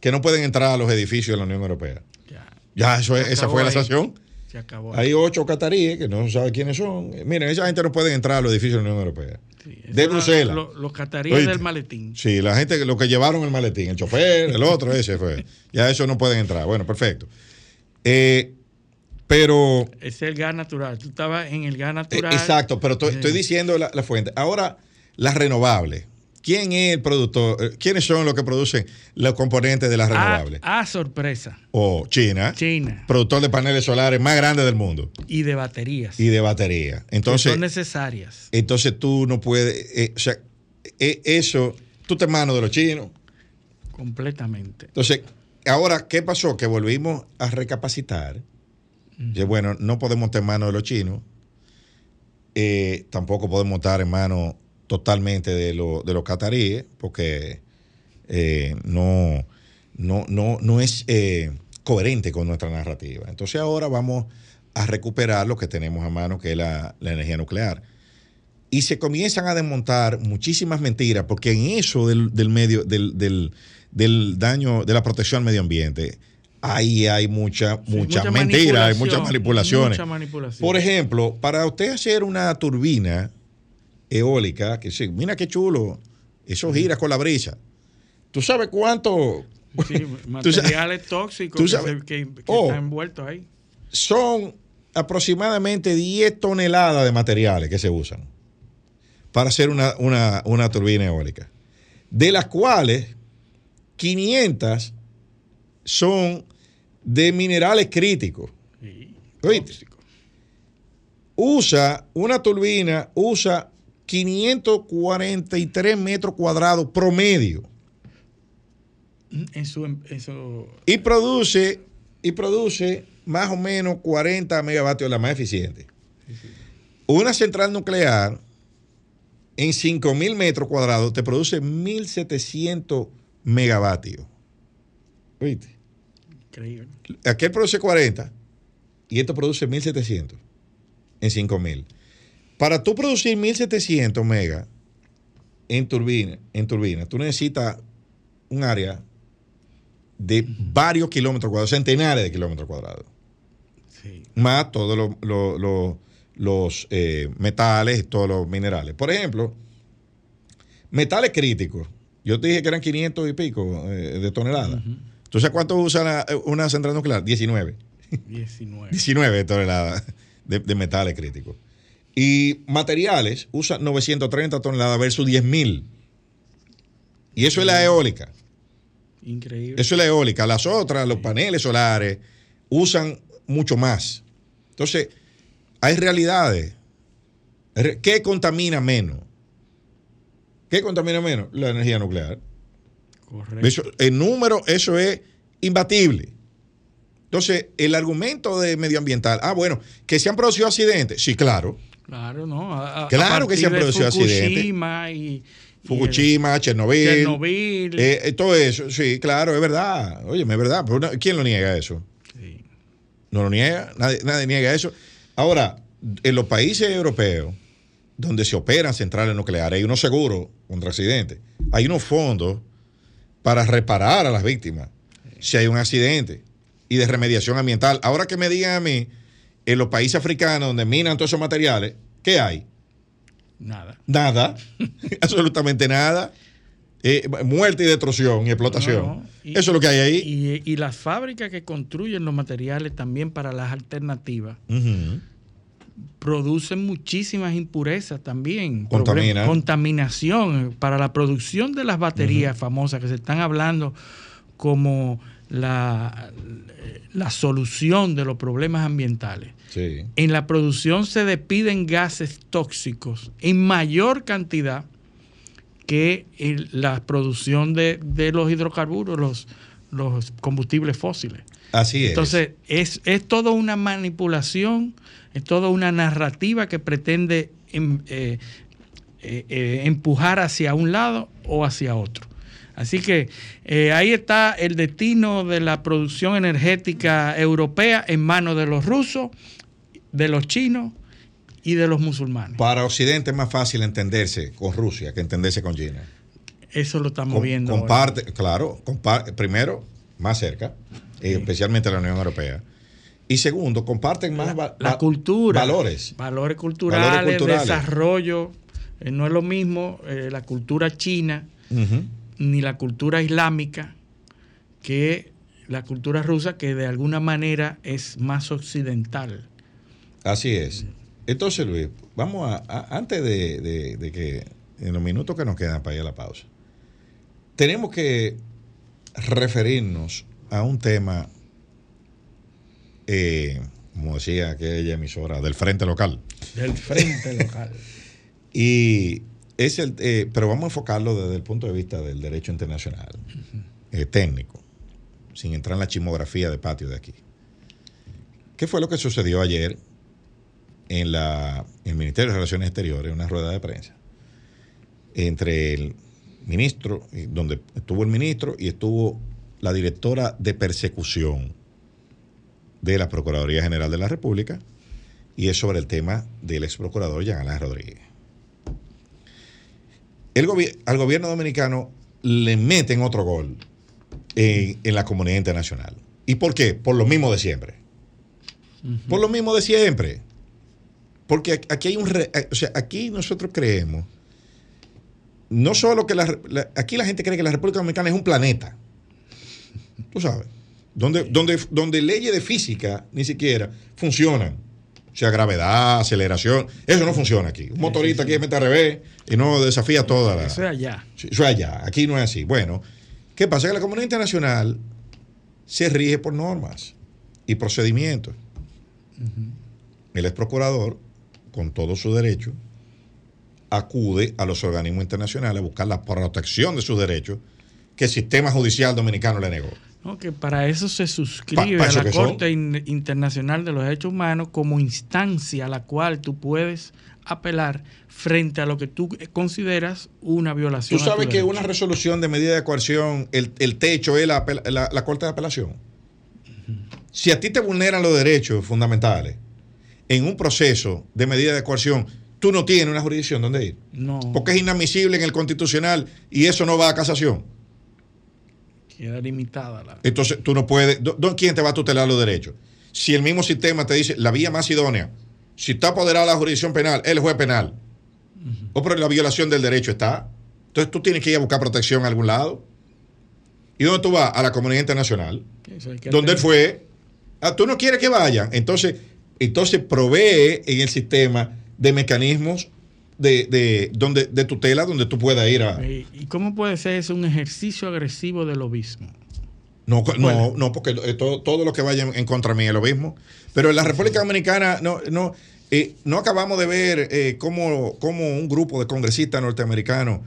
que no pueden entrar a los edificios de la Unión Europea. Ya, Ya, eso esa fue la sanción. Se acabó. Hay ocho cataríes que no se sabe quiénes son. Miren, esa gente no puede entrar a los edificios de la Unión Europea. Sí, de Bruselas. lo- los cataríes Oíste. del maletín. Sí, la gente, lo que llevaron el maletín, el chofer, el otro, ese fue. Ya eso no pueden entrar. Bueno, perfecto. Eh, pero, es el gas natural. Tú estabas en el gas eh, natural. exacto, pero estoy, estoy diciendo la, la fuente. Ahora, las renovables. ¿Quién es el productor? Eh, ¿Quiénes son los que producen los componentes de las Ah, renovables? ah, sorpresa. O China, China. productor de paneles solares más grande del mundo Y de baterías. y de batería. que Entonces, son necesarias. entonces tú no puedes, eh, o sea, eh, eso, tú te manos de los chinos. Completamente. Entonces, ahora, ¿qué pasó? Que volvimos a recapacitar. Que, bueno, no podemos estar en manos de los chinos. Eh, tampoco podemos estar en manos totalmente de, lo- de los cataríes, porque eh, no, no, no, no es eh, coherente con nuestra narrativa. Entonces, ahora vamos a recuperar lo que tenemos a mano, que es la, la energía nuclear. Y se comienzan a desmontar muchísimas mentiras, porque en eso del, del medio, del, del, del daño, de la protección al medio ambiente, ahí hay mucha, Sí, mucha, mucha mentira, hay muchas manipulaciones. mucha manipulación. Por ejemplo, para usted hacer una turbina eólica, que sí, mira qué chulo, eso gira con la brisa. ¿Tú sabes cuánto? Sí, materiales tóxicos que, sabes- se- que- que Oh. están envueltos ahí. son aproximadamente 10 toneladas de materiales que se usan para hacer una, una- una turbina eólica, de las cuales 500 son de minerales críticos. Sí. Usa una turbina, usa 543 metros cuadrados promedio en su- y produce, y produce más o menos 40 megavatios, la más eficiente. Una central nuclear en 5.000 metros cuadrados te produce 1.700 megavatios. ¿Oíste? increíble. Aquel produce 40 y esto produce 1.700 en 5.000. Para tú producir 1.700 megas en turbina, en turbina, tú necesitas un área de varios kilómetros cuadrados, centenares de kilómetros cuadrados, Sí. más todos los, eh, metales y todos los minerales. Por ejemplo, metales críticos. Yo te dije que eran 500 y pico eh, de toneladas. ¿Tú sabes cuánto usa la- una central nuclear? 19. 19. 19 toneladas de, de metales críticos. Y materiales usa 930 toneladas versus 10.000. Y eso es la eólica. Increíble. Eso es la eólica. Las otras, los paneles solares, usan mucho más. Entonces, hay realidades. ¿Qué contamina menos? ¿Qué contamina menos? La energía nuclear. Correcto. Eso, el número, eso es imbatible. Entonces, el argumento de medioambiental, ah, bueno, que se han producido accidentes. Sí, claro. Claro, ¿no? A, a claro que se han producido accidentes. Fukushima y, Fukushima, y Chernobyl. Chernobyl. Eh, eh, todo eso, sí, claro, es verdad. Oye, es verdad. Pero ¿Quién lo niega eso? Sí. No lo niega, nadie, nadie niega eso. Ahora, en los países europeos, donde se operan centrales nucleares, hay unos seguros contra accidentes, hay unos fondos para reparar a las víctimas si hay un accidente y de remediación ambiental. Ahora que me digan a mí, en los países africanos donde minan todos esos materiales, ¿qué hay? Nada. Nada, absolutamente nada. Eh, muerte y destrucción y explotación. No, no. Y, Eso es lo que hay ahí. Y, y, las fábricas que construyen los materiales también para las alternativas Uh -huh. producen muchísimas impurezas también. Contamina. Contaminación para la producción de las baterías uh -huh. famosas que se están hablando como la, la solución de los problemas ambientales. Sí. En la producción se despiden gases tóxicos en mayor cantidad que en la producción de, de los hidrocarburos, los, los, combustibles fósiles. Así es. Entonces, es, es toda una manipulación, es toda una narrativa que pretende em, eh, eh, eh, empujar hacia un lado o hacia otro. Así que eh, ahí está el destino de la producción energética europea en manos de los rusos, de los chinos y de los musulmanes. Para Occidente es más fácil entenderse con Rusia que entenderse con China. Eso lo estamos Com viendo. Comparte, ahora. claro, comparte, primero, más cerca, sí. especialmente la Unión Europea. Y segundo, comparten más la, la cultura, valores. Valores culturales, valores culturales. desarrollo. Eh, no es lo mismo eh, la cultura china. Uh -huh ni la cultura islámica que la cultura rusa, que de alguna manera es más occidental. Así es. Entonces, Luis, vamos a, a antes de, de, de, que en los minutos que nos quedan para ir a la pausa, tenemos que referirnos a un tema, eh, como decía aquella emisora, del frente local. Del frente local. y es el, eh, pero vamos a enfocarlo desde el punto de vista del derecho internacional, eh, técnico, sin entrar en la chismografía de patio de aquí. ¿Qué fue lo que sucedió ayer en, la, en el Ministerio de Relaciones Exteriores, en una rueda de prensa, entre el ministro, donde estuvo el ministro y estuvo la directora de persecución de la Procuraduría General de la República, y es sobre el tema del ex procurador Jean Alain Rodríguez el gobi al gobierno dominicano le meten otro gol en, en, la comunidad internacional. ¿Y por qué? Por lo mismo de siempre. Uh -huh. Por lo mismo de siempre. Porque aquí hay un... Re, o sea, aquí nosotros creemos, no solo que la, la, aquí la gente cree que la República Dominicana es un planeta. Tú sabes. Donde, donde, donde leyes de física ni siquiera funcionan o sea, gravedad, aceleración, eso no funciona aquí. Un motorista aquí mete al revés y no desafía toda la. Eso es allá. Eso es allá. Aquí no es así. Bueno, ¿qué pasa? Que la comunidad internacional se rige por normas y procedimientos. Uh -huh. El ex procurador, con todo su derecho, acude a los organismos internacionales a buscar la protección de sus derechos que el sistema judicial dominicano le negó. No, que para eso se suscribe pa, a la Corte in, Internacional de los Derechos Humanos como instancia a la cual tú puedes apelar frente a lo que tú consideras una violación. Tú sabes que derecho. una resolución de medida de coerción, el, el techo es la, la, la, Corte de Apelación. Uh -huh. Si a ti te vulneran los derechos fundamentales en un proceso de medida de coerción, tú no tienes una jurisdicción donde ir. No. Porque es inadmisible en el constitucional y eso no va a casación. Queda limitada la. Entonces, tú no puedes. ¿Quién te va a tutelar los derechos? Si el mismo sistema te dice la vía más idónea, si está apoderada la jurisdicción penal, el juez penal. Uh -huh. O pero la violación del derecho está. Entonces tú tienes que ir a buscar protección a algún lado. ¿Y dónde tú vas? A la comunidad internacional. Donde él fue. Ah, tú no quieres que vayan. Entonces, entonces provee en el sistema de mecanismos de, de, donde, de tutela donde tú puedas ir a... ¿Y cómo puede ser eso un ejercicio agresivo del lobismo? No, no, no, porque eh, todo, todo, lo que vaya en, contra mí es lo mismo. Pero en la República Dominicana no, no, eh, no acabamos de ver eh, cómo, cómo, un grupo de congresistas norteamericanos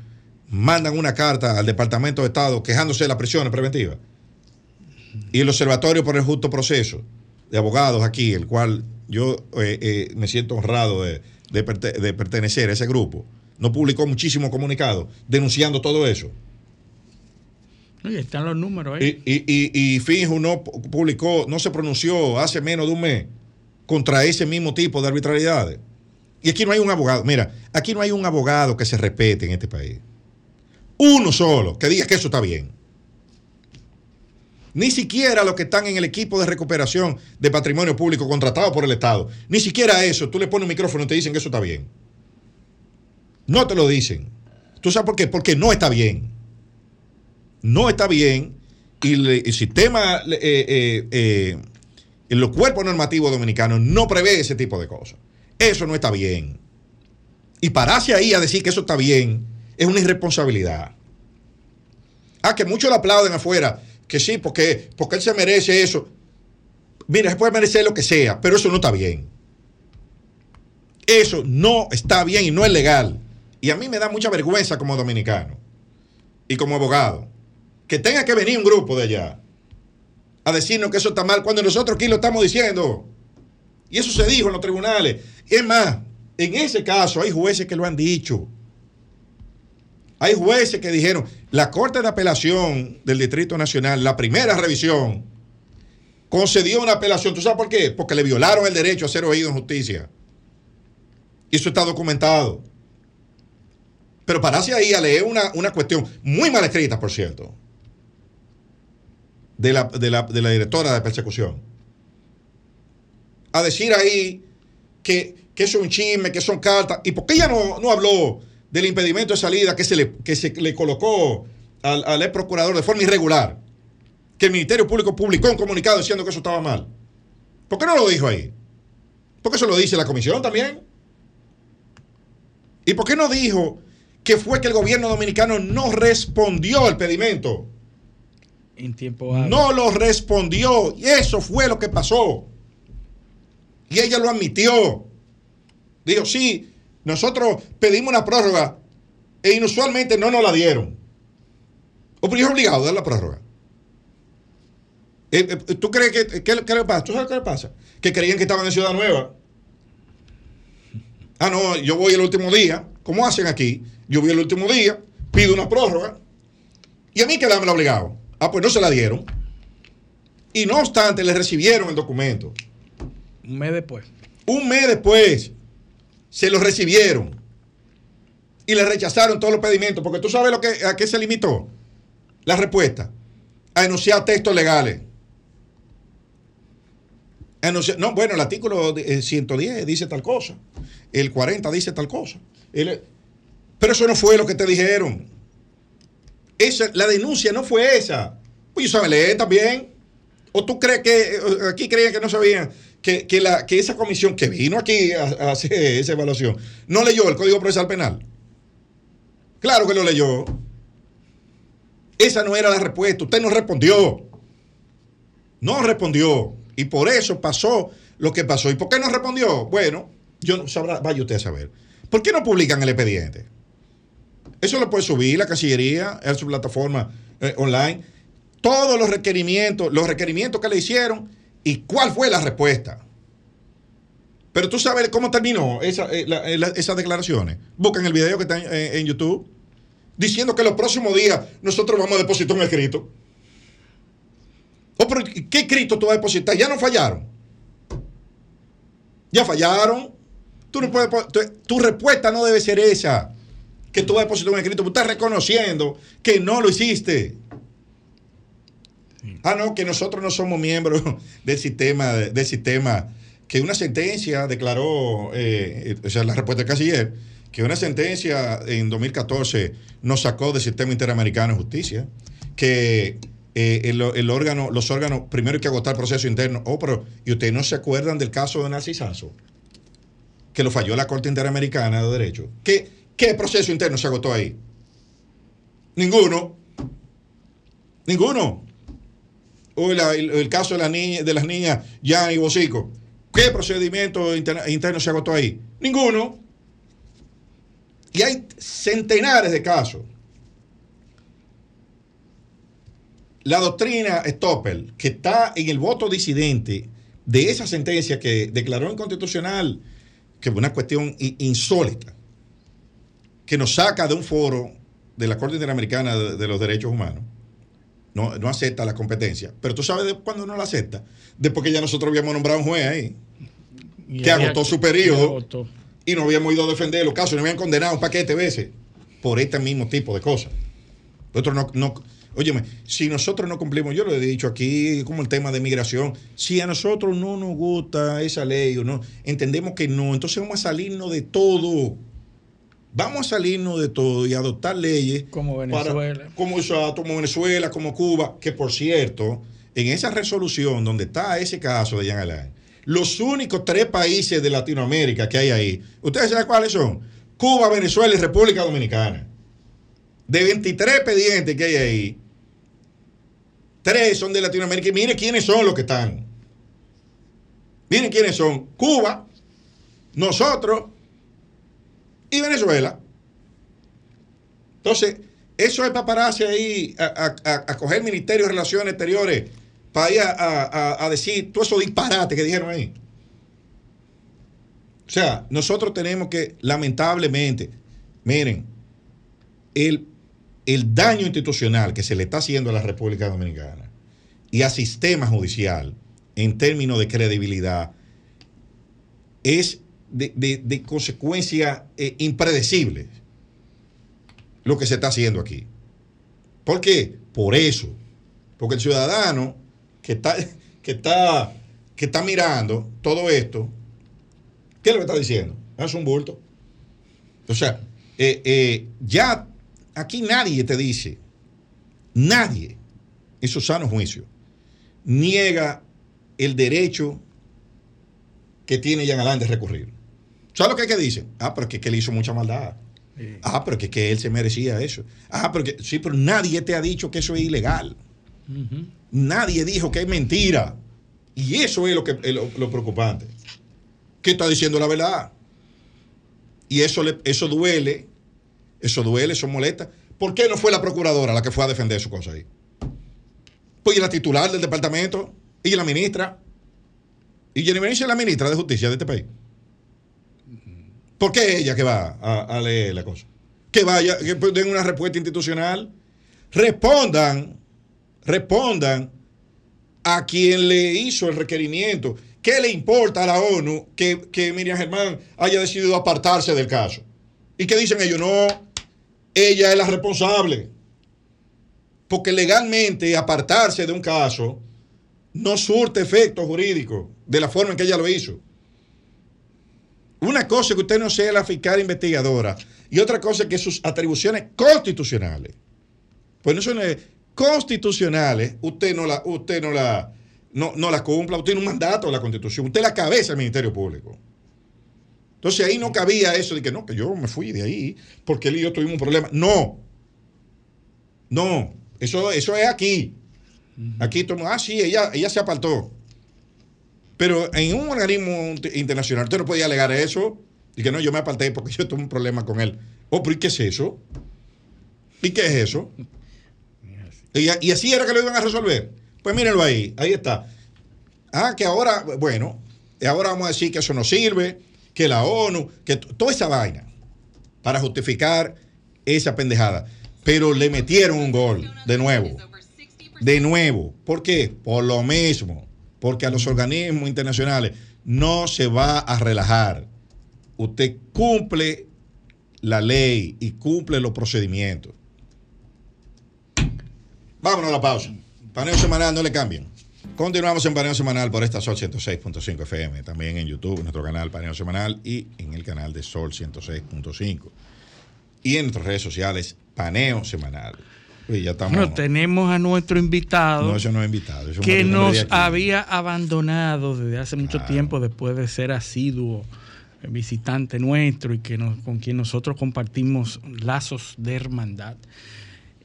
mandan una carta al Departamento de Estado quejándose de las prisiones preventivas. Y el Observatorio por el Justo Proceso de Abogados aquí, el cual yo me siento honrado de, de pertenecer a ese grupo, no publicó muchísimos comunicados denunciando todo eso. Y están los números ahí. Y, y, y, Finjo no publicó, no se pronunció hace menos de un mes contra ese mismo tipo de arbitrariedades. Y aquí no hay un abogado, mira, aquí no hay un abogado que se respete en este país. Uno solo que diga que eso está bien. Ni siquiera los que están en el equipo de recuperación de patrimonio público contratado por el Estado. Ni siquiera eso. Tú le pones un micrófono y te dicen que eso está bien. No te lo dicen. ¿Tú sabes por qué? Porque no está bien no está bien y el sistema, eh, eh, eh, los cuerpos normativos dominicanos no prevé ese tipo de cosas. Eso no está bien. Y pararse ahí a decir que eso está bien es una irresponsabilidad. Ah, que muchos le aplauden afuera, que sí, porque, porque él se merece eso. Mira, se puede merecer lo que sea, pero eso no está bien. Eso no está bien y no es legal. Y a mí me da mucha vergüenza como dominicano y como abogado que tenga que venir un grupo de allá a decirnos que eso está mal cuando nosotros aquí lo estamos diciendo. Y eso se dijo en los tribunales. es más, en ese caso hay jueces que lo han dicho. Hay jueces que dijeron, la Corte de Apelación del Distrito Nacional, la primera revisión, concedió una apelación. ¿Tú sabes por qué? Porque le violaron el derecho a ser oído en justicia. Y eso está documentado. Pero pararse ahí a leer una, una cuestión muy mal escrita, por cierto de la, de la, de la directora de persecución. A decir ahí que, que es un chisme, que son cartas. ¿Y por qué ella no, no habló del impedimento de salida que se le, que se le colocó al, al ex procurador de forma irregular? Que el Ministerio Público publicó un comunicado diciendo que eso estaba mal. ¿Por qué no lo dijo ahí? Porque eso lo dice la comisión también. ¿Y por qué no dijo que fue que el gobierno dominicano no respondió al pedimento? No lo respondió. Y eso fue lo que pasó. Y ella lo admitió. Dijo, sí, nosotros pedimos una prórroga e inusualmente no nos la dieron. O pero es obligado a dar la prórroga. Eh, eh, ¿Tú crees que qué, le pasa? ¿Tú sabes qué le pasa? Que creían que estaban en Ciudad Nueva. Ah, no, yo voy el último día. ¿Cómo hacen aquí? Yo voy el último día, pido una prórroga y a mí quedarme obligado. Ah, pues no se la dieron. Y no obstante, le recibieron el documento. Un mes después. Un mes después se lo recibieron. Y le rechazaron todos los pedimentos. Porque tú sabes lo que, a qué se limitó la respuesta. A enunciar textos legales. no, bueno, el artículo 110 eh, dice tal cosa. El 40 dice tal cosa. pero eso no fue lo que te dijeron la denuncia no fue esa. Pues yo saben leer también. ¿O tú crees que eh, aquí creían que no sabían que, la, que esa comisión que vino aquí a, hacer esa evaluación no leyó el Código Procesal Penal? Claro que lo leyó. Esa no era la respuesta. Usted no respondió. No respondió. Y por eso pasó lo que pasó. ¿Y por qué no respondió? Bueno, yo no sabrá, vaya usted a saber. ¿Por qué no publican el expediente? Eso lo puede subir la Cancillería en su plataforma eh, online. Todos los requerimientos, los requerimientos que le hicieron y cuál fue la respuesta. Pero tú sabes cómo terminó esa, eh, eh, esas declaraciones. Busquen el video que está en, YouTube diciendo que los próximos días nosotros vamos a depositar un escrito. Oh, ¿qué escrito tú vas a depositar? Ya no fallaron. Ya fallaron. Tú no puedes, tu respuesta no debe ser esa que tú vas a depositar un escrito, tú estás reconociendo que no lo hiciste. Ah, no, que nosotros no somos miembros del sistema, del sistema, que una sentencia declaró, eh, o sea, la respuesta del canciller, que una sentencia en 2014 nos sacó del sistema interamericano de justicia, que eh, el, órgano, los órganos, primero hay que agotar el proceso interno. Oh, pero, ¿y ustedes no se acuerdan del caso de Narcisazo? Que lo falló la Corte Interamericana de Derecho. Que ¿Qué proceso interno se agotó ahí? Ninguno. Ninguno. o el, caso de, la las niñas Jan y Bocico. ¿Qué procedimiento interno se agotó ahí? Ninguno. Y hay centenares de casos. La doctrina Stoppel, que está en el voto disidente de esa sentencia que declaró inconstitucional, que es una cuestión insólita, que nos saca de un foro de la Corte Interamericana de, los Derechos Humanos, no, no, acepta la competencia. Pero tú sabes de cuándo no la acepta. Después que ya nosotros habíamos nombrado un juez ahí, que agotó su periodo y no habíamos ido a defender los casos, no habían condenado un paquete de veces por este mismo tipo de cosas. Nosotros no, no, óyeme, si nosotros no cumplimos, yo lo he dicho aquí, como el tema de migración, si a nosotros no nos gusta esa ley o no, entendemos que no, entonces vamos a salirnos de todo. Vamos a salirnos de todo y adoptar leyes. Como Venezuela. como, como Venezuela, como Cuba, que por cierto, en esa resolución donde está ese caso de Jean Alain, los únicos tres países de Latinoamérica que hay ahí, ¿ustedes saben cuáles son? Cuba, Venezuela y República Dominicana. De 23 expedientes que hay ahí, tres son de Latinoamérica. Y miren quiénes son los que están. Miren quiénes son. Cuba, nosotros y Venezuela. Entonces, eso es para pararse ahí a, a coger el Ministerio de Relaciones Exteriores para ir a, decir todo eso disparate que dijeron ahí. O sea, nosotros tenemos que, lamentablemente, miren, el, el daño institucional que se le está haciendo a la República Dominicana y al sistema judicial en términos de credibilidad es de, de, consecuencias eh, impredecibles lo que se está haciendo aquí. ¿Por qué? Por eso. Porque el ciudadano que está, que está, que está mirando todo esto, ¿qué que está diciendo? Es un bulto. O sea, eh, eh, ya aquí nadie te dice, nadie en su sano juicio niega el derecho que tiene Jan Alain de recurrir. ¿Sabes lo que, es que dicen? Ah, pero es que, él hizo mucha maldad. Ah, pero es que, él se merecía eso. Ah, pero que, sí, pero nadie te ha dicho que eso es ilegal. Nadie dijo que es mentira. Y eso es lo, que, lo, preocupante. Que está diciendo la verdad. Y eso, le, eso duele. Eso duele, eso molesta. ¿Por qué no fue la procuradora la que fue a defender su cosa ahí? Pues y la titular del departamento y la ministra. Y Jenny Benicio es la ministra de Justicia de este país. ¿Por qué ella que va a, leer la cosa? Que vaya, que den una respuesta institucional. Respondan respondan a quien le hizo el requerimiento. ¿Qué le importa a la ONU que, que Miriam Germán haya decidido apartarse del caso? ¿Y qué dicen ellos? No, ella es la responsable. Porque legalmente apartarse de un caso no surte efecto jurídico de la forma en que ella lo hizo. Una cosa es que usted no sea la fiscal investigadora y otra cosa es que sus atribuciones constitucionales, pues no son constitucionales, usted no la, usted no la, no, no la cumpla, usted tiene un mandato de la constitución, usted la cabeza del Ministerio Público. Entonces ahí no cabía eso de que no, que yo me fui de ahí porque él y yo tuvimos un problema. No, no, eso, eso es aquí. Aquí todo ah, sí, ella, ella se apartó. Pero en un organismo internacional usted no podía alegar eso y que no, yo me aparté porque yo tuve un problema con él. Oh, pero ¿y qué es eso? ¿Y qué es eso? Y, así era que lo iban a resolver. Pues mírenlo ahí, ahí está. Ah, que ahora, bueno, ahora vamos a decir que eso no sirve, que la ONU, que toda esa vaina para justificar esa pendejada. Pero le metieron un gol de nuevo. De nuevo. ¿Por qué? Por lo mismo. Porque a los organismos internacionales no se va a relajar. Usted cumple la ley y cumple los procedimientos. Vámonos a la pausa. Paneo semanal, no le cambien. Continuamos en Paneo Semanal por esta Sol 106.5 FM, también en YouTube, en nuestro canal Paneo Semanal y en el canal de Sol 106.5. Y en nuestras redes sociales, Paneo Semanal. Ya estamos, bueno, tenemos a nuestro invitado. No, eso no es invitado. que nos había abandonado desde hace mucho tiempo después de ser asiduo visitante nuestro y que con quien nosotros compartimos lazos de hermandad.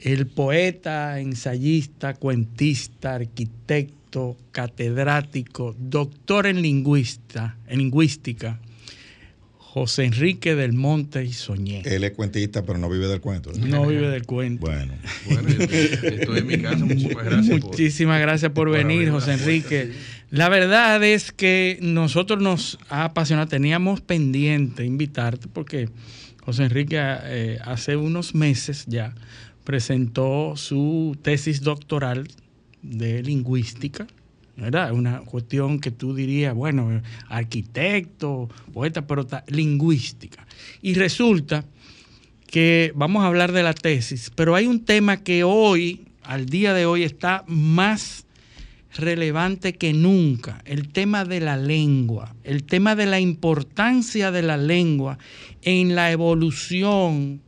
el poeta, ensayista, cuentista, arquitecto, catedrático, doctor en, lingüista, en lingüística, José Enrique del Monte y Soñé. Él es cuentista, pero no vive del cuento. No vive del cuento. Bueno. bueno estoy en mi casa. Muchísimas gracias. Muchísimas gracias por, venir, José Enrique. La verdad es que nosotros nos ha apasionado, teníamos pendiente invitarte porque José Enrique eh, hace unos meses ya presentó su tesis doctoral de lingüística ¿verdad? Una cuestión que tú dirías, bueno, arquitecto, poeta, pero lingüística. Y resulta que vamos a hablar de la tesis, pero hay un tema que hoy, al día de hoy, está más relevante que nunca, el tema de la lengua, el tema de la importancia de la lengua en la evolución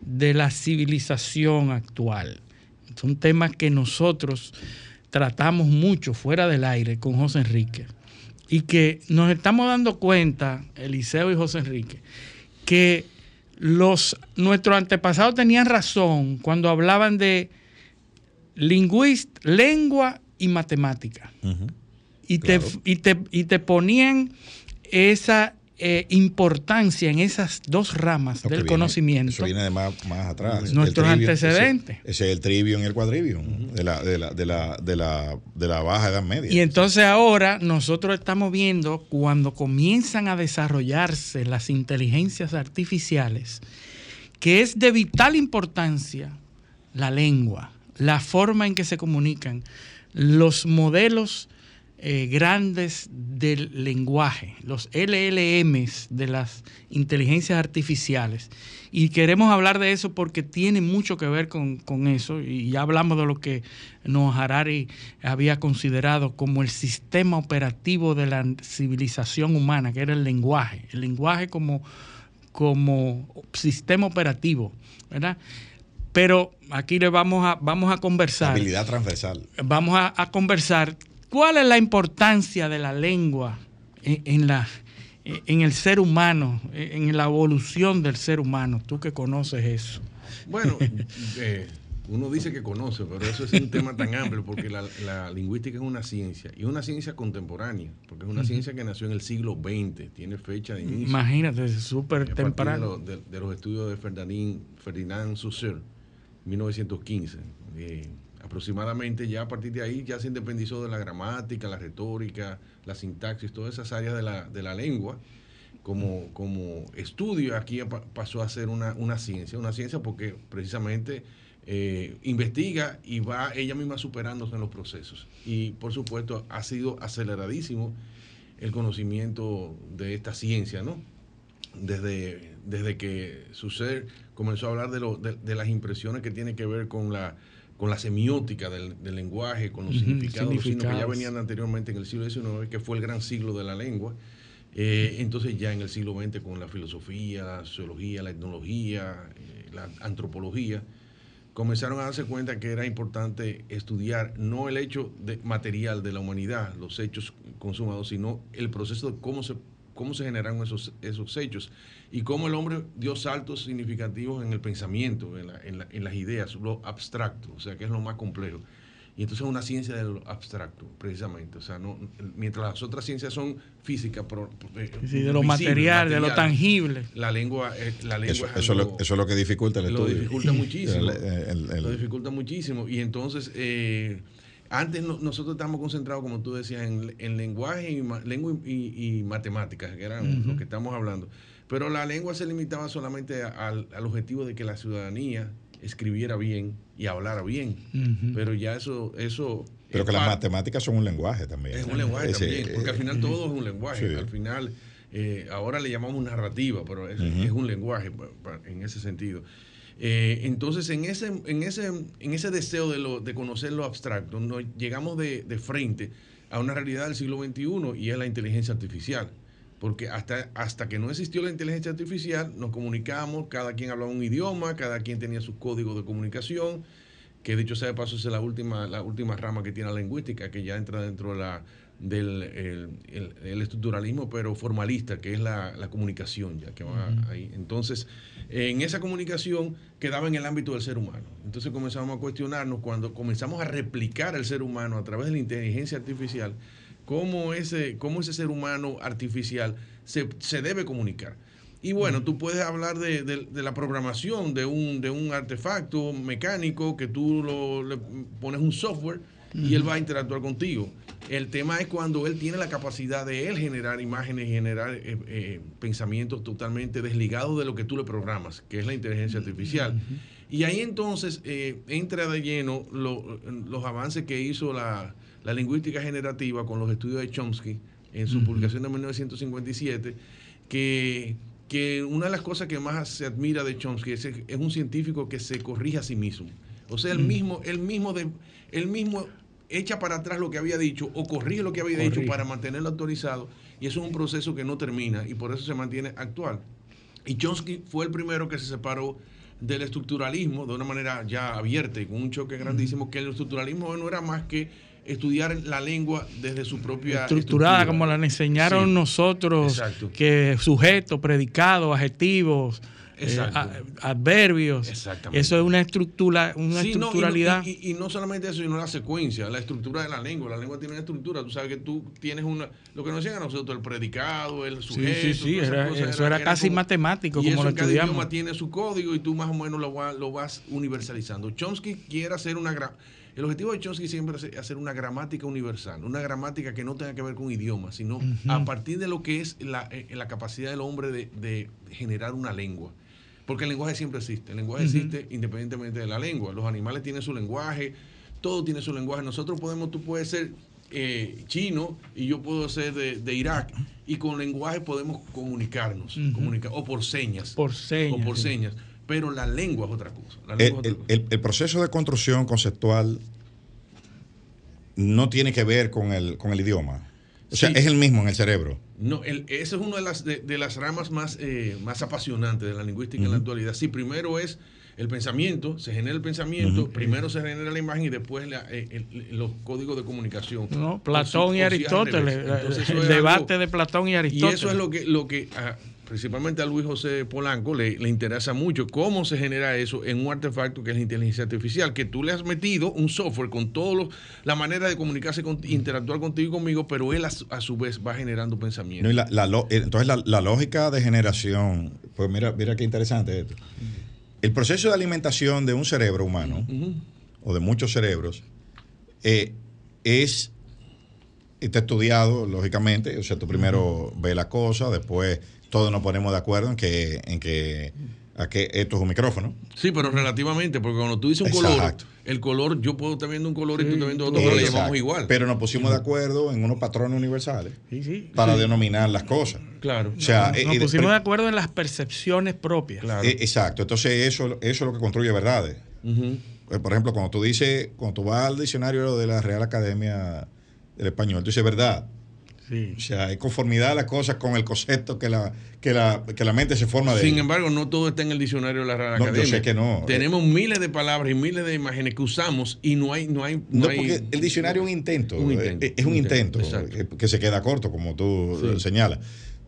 de la civilización actual. Es un tema que nosotros tratamos mucho fuera del aire con José Enrique. Y que nos estamos dando cuenta, Eliseo y José Enrique, que los, nuestros antepasados tenían razón cuando hablaban de lingüista, lengua y matemática. y, te, y, te, y te ponían esa eh, importancia en esas dos ramas del conocimiento. Eso viene de más, atrás. Nuestros antecedentes. Ese, es el trivio y el cuadrivio de, la, de, la, de, la, de, la, de la baja edad media. Y entonces ahora nosotros estamos viendo cuando comienzan a desarrollarse las inteligencias artificiales, que es de vital importancia la lengua, la forma en que se comunican, los modelos eh, grandes del lenguaje, los LLMs de las inteligencias artificiales. Y queremos hablar de eso porque tiene mucho que ver con, eso. Y ya hablamos de lo que Noah Harari había considerado como el sistema operativo de la civilización humana, que era el lenguaje. El lenguaje como, como sistema operativo, ¿verdad? Pero aquí le vamos a, vamos a conversar. Habilidad transversal. Vamos a, a conversar ¿Cuál es la importancia de la lengua en, la, en el ser humano, en la evolución del ser humano? Tú que conoces eso. Bueno, eh, uno dice que conoce, pero eso es un tema tan amplio porque la, lingüística es una ciencia y es una ciencia contemporánea, porque es una ciencia que nació en el siglo XX, tiene fecha de inicio. Imagínate, súper temprano. De, de, los estudios de Ferdinand, Ferdinand Saussure, 1915 aproximadamente ya a partir de ahí ya se independizó de la gramática, la retórica, la sintaxis, todas esas áreas de la, de la lengua. Como, como estudio aquí pasó a ser una, una ciencia, una ciencia porque precisamente eh, investiga y va ella misma superándose en los procesos. Y por supuesto ha sido aceleradísimo el conocimiento de esta ciencia, ¿no? Desde, desde que su ser comenzó a hablar de, lo, de las impresiones que tiene que ver con la con la semiótica del, lenguaje, con los significados, signos que ya venían anteriormente en el siglo XIX, que fue el gran siglo de la lengua. Eh, entonces ya en el siglo XX con la filosofía, la sociología, la etnología, eh, la antropología, comenzaron a darse cuenta que era importante estudiar no el hecho de, material de la humanidad, los hechos consumados, sino el proceso de cómo se, cómo se generaron esos, esos hechos y cómo el hombre dio saltos significativos en el pensamiento, en, las ideas, lo abstracto, o sea, que es lo más complejo. Y entonces es una ciencia de lo abstracto, precisamente. O sea, no, mientras las otras ciencias son físicas, eh, de lo material, de lo tangible. La lengua, la lengua eso, es lo, eso, es lo, que dificulta el estudio. Lo dificulta muchísimo. lo dificulta muchísimo. Y entonces, eh, antes nosotros estábamos concentrados, como tú decías, en, lenguaje y, lengua y, matemáticas, que eran lo que estamos hablando. Pero la lengua se limitaba solamente al, objetivo de que la ciudadanía escribiera bien y hablara bien. Pero ya eso... eso Pero que las matemáticas son un lenguaje también. Es un lenguaje también, porque al final todo es un lenguaje. Al final, eh, ahora le llamamos narrativa, pero es, un lenguaje en ese sentido. Eh, entonces, en ese, en ese, en ese deseo de, lo, de conocer lo abstracto, nos llegamos de, frente a una realidad del siglo XXI y es la inteligencia artificial. Porque hasta, hasta que no existió la inteligencia artificial, nos comunicamos, cada quien hablaba un idioma, cada quien tenía su código de comunicación, que dicho sea de paso es la última, la última rama que tiene la lingüística, que ya entra dentro de la, del el, el, estructuralismo, pero formalista, que es la, la comunicación, ya que va ahí. Entonces, en esa comunicación quedaba en el ámbito del ser humano. Entonces comenzamos a cuestionarnos cuando comenzamos a replicar al ser humano a través de la inteligencia artificial, cómo ese, cómo ese ser humano artificial se, se debe comunicar. Y bueno, tú puedes hablar de, de, la programación de un, de un artefacto mecánico que tú lo, le pones un software y él va a interactuar contigo. El tema es cuando él tiene la capacidad de él generar imágenes y generar eh, eh, pensamientos totalmente desligados de lo que tú le programas, que es la inteligencia artificial. Y ahí entonces eh, entra de lleno los avances que hizo la, lingüística generativa con los estudios de Chomsky en su publicación de 1957, que, que una de las cosas que más se admira de Chomsky es, es un científico que se corrige a sí mismo. O sea, el mismo, el mismo, de, el mismo echa para atrás lo que había dicho o corrige lo que había dicho para mantenerlo actualizado. Y eso es un proceso que no termina y por eso se mantiene actual. Y Chomsky fue el primero que se separó del estructuralismo de una manera ya abierta y con un choque grandísimo, que el estructuralismo no era más que estudiar la lengua desde su propia estructurada como la enseñaron nosotros que sujeto predicado adjetivos eh, adverbios. Exactamente. Eso es una estructura, una estructuralidad. y, no solamente eso, sino la secuencia, la estructura de la lengua. La lengua tiene una estructura. Tú sabes que tú tienes una. Lo que nos decían a nosotros, el predicado, el sujeto. Sí, sí, sí. eso era, casi matemático, como lo estudiamos. Cada idioma tiene su código y tú más o menos lo, lo vas universalizando. Chomsky quiere hacer una. El objetivo de Chomsky siempre es hacer una gramática universal, una gramática que no tenga que ver con idiomas, sino a partir de lo que es la, eh, la capacidad del hombre de, de generar una lengua. Porque el lenguaje siempre existe. El lenguaje existe independientemente de la lengua. Los animales tienen su lenguaje, todo tiene su lenguaje. Nosotros podemos, tú puedes ser eh, chino y yo puedo ser de, Irak y con lenguaje podemos comunicarnos, comunicar, o por señas. Por señas. O por señas. Pero la lengua es otra cosa. el, proceso de construcción conceptual no tiene que ver con el, con el idioma. O sea, es el mismo en el cerebro. No, el, esa es una de las, de, las ramas más, eh, más apasionantes de la lingüística en la actualidad. Sí, primero es el pensamiento, se genera el pensamiento, primero se genera la imagen y después eh, los códigos de comunicación. No, Platón y Aristóteles, el debate de Platón y Aristóteles. Y eso es lo que, lo que ah, principalmente a Luis José Polanco le, interesa mucho cómo se genera eso en un artefacto que es la inteligencia artificial, que tú le has metido un software con toda la manera de comunicarse, con, interactuar contigo y conmigo, pero él a, su vez va generando pensamiento. Eh, entonces la, lógica de generación, pues mira, mira qué interesante esto. El proceso de alimentación de un cerebro humano, o de muchos cerebros, eh, es está estudiado, lógicamente. O sea, tú primero ves la cosa, después todos nos ponemos de acuerdo en que, en que, a que esto es un micrófono. Sí, pero relativamente, porque cuando tú dices un color, el color, yo puedo estar viendo un color y tú estás viendo otro, pero lo llamamos igual. Pero nos pusimos de acuerdo en unos patrones universales para denominar las cosas. Claro. O sea, nos, eh, pusimos de acuerdo en las percepciones propias. Eh, exacto. Entonces, eso, eso es lo que construye verdades. Eh, por ejemplo, cuando tú dices, cuando tú vas al diccionario de la Real Academia del Español, tú dices verdad o sea, hay conformidad a las cosas con el concepto que la, que la, que la mente se forma de. Sin embargo, no todo está en el diccionario de la Real Academia. Yo sé que no. Tenemos miles de palabras y miles de imágenes que usamos y no hay. No, hay, no, porque el diccionario es un intento. Eh, es un intento, que, se queda corto, como tú señalas.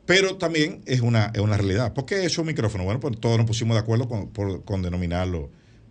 Pero también es una, es una realidad. ¿Por qué es un micrófono? Bueno, pues todos nos pusimos de acuerdo con, con denominarlo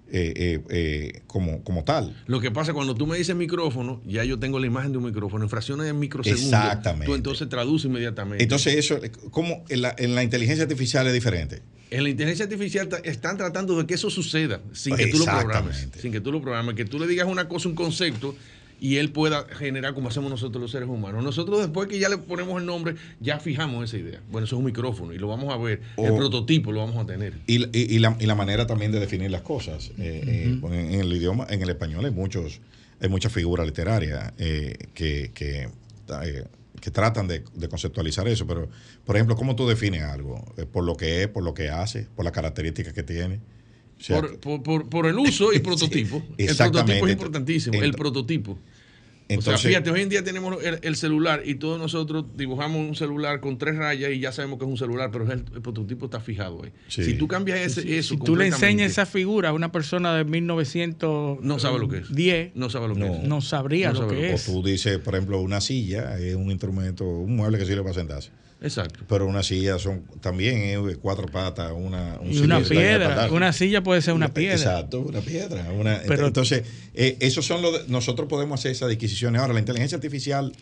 eh, eh, eh, como, como tal. Lo que pasa cuando tú me dices micrófono, ya yo tengo la imagen de un micrófono en fracciones de microsegundos. Exactamente. Tú entonces traduces inmediatamente. Entonces eso, como en la, en la inteligencia artificial es diferente. En la inteligencia artificial están tratando de que eso suceda sin que tú lo programes. Sin que tú lo programes, que tú le digas una cosa, un concepto y él pueda generar como hacemos nosotros los seres humanos. Nosotros después que ya le ponemos el nombre, ya fijamos esa idea. Bueno, eso es un micrófono y lo vamos a ver. el prototipo lo vamos a tener. Y, y, la, y, la, manera también de definir las cosas. Eh, eh, en, el idioma, en el español hay muchos, hay muchas figuras literarias eh, que, que, que, tratan de, conceptualizar eso. Pero, por ejemplo, ¿cómo tú defines algo? ¿Por lo que es, por lo que hace, por las características que tiene? Por, por, por, el uso y prototipo. el prototipo es importantísimo. el prototipo. o sea, fíjate, hoy en día tenemos el, celular y todos nosotros dibujamos un celular con tres rayas y ya sabemos que es un celular, pero el, prototipo está fijado ahí. Si tú cambias ese, eso. Si tú le enseñas esa figura a una persona de 1910, no sabe lo que es. no sabe lo que es. No sabría lo que es. O tú dices, por ejemplo, una silla es un instrumento, un mueble que sirve para sentarse. Exacto. Pero una silla son también es cuatro patas, una, y una piedra. Una silla puede ser una piedra. Exacto, una piedra. Pero, entonces, eh, esos son los. nosotros podemos hacer esas adquisiciones. Ahora, la inteligencia artificial.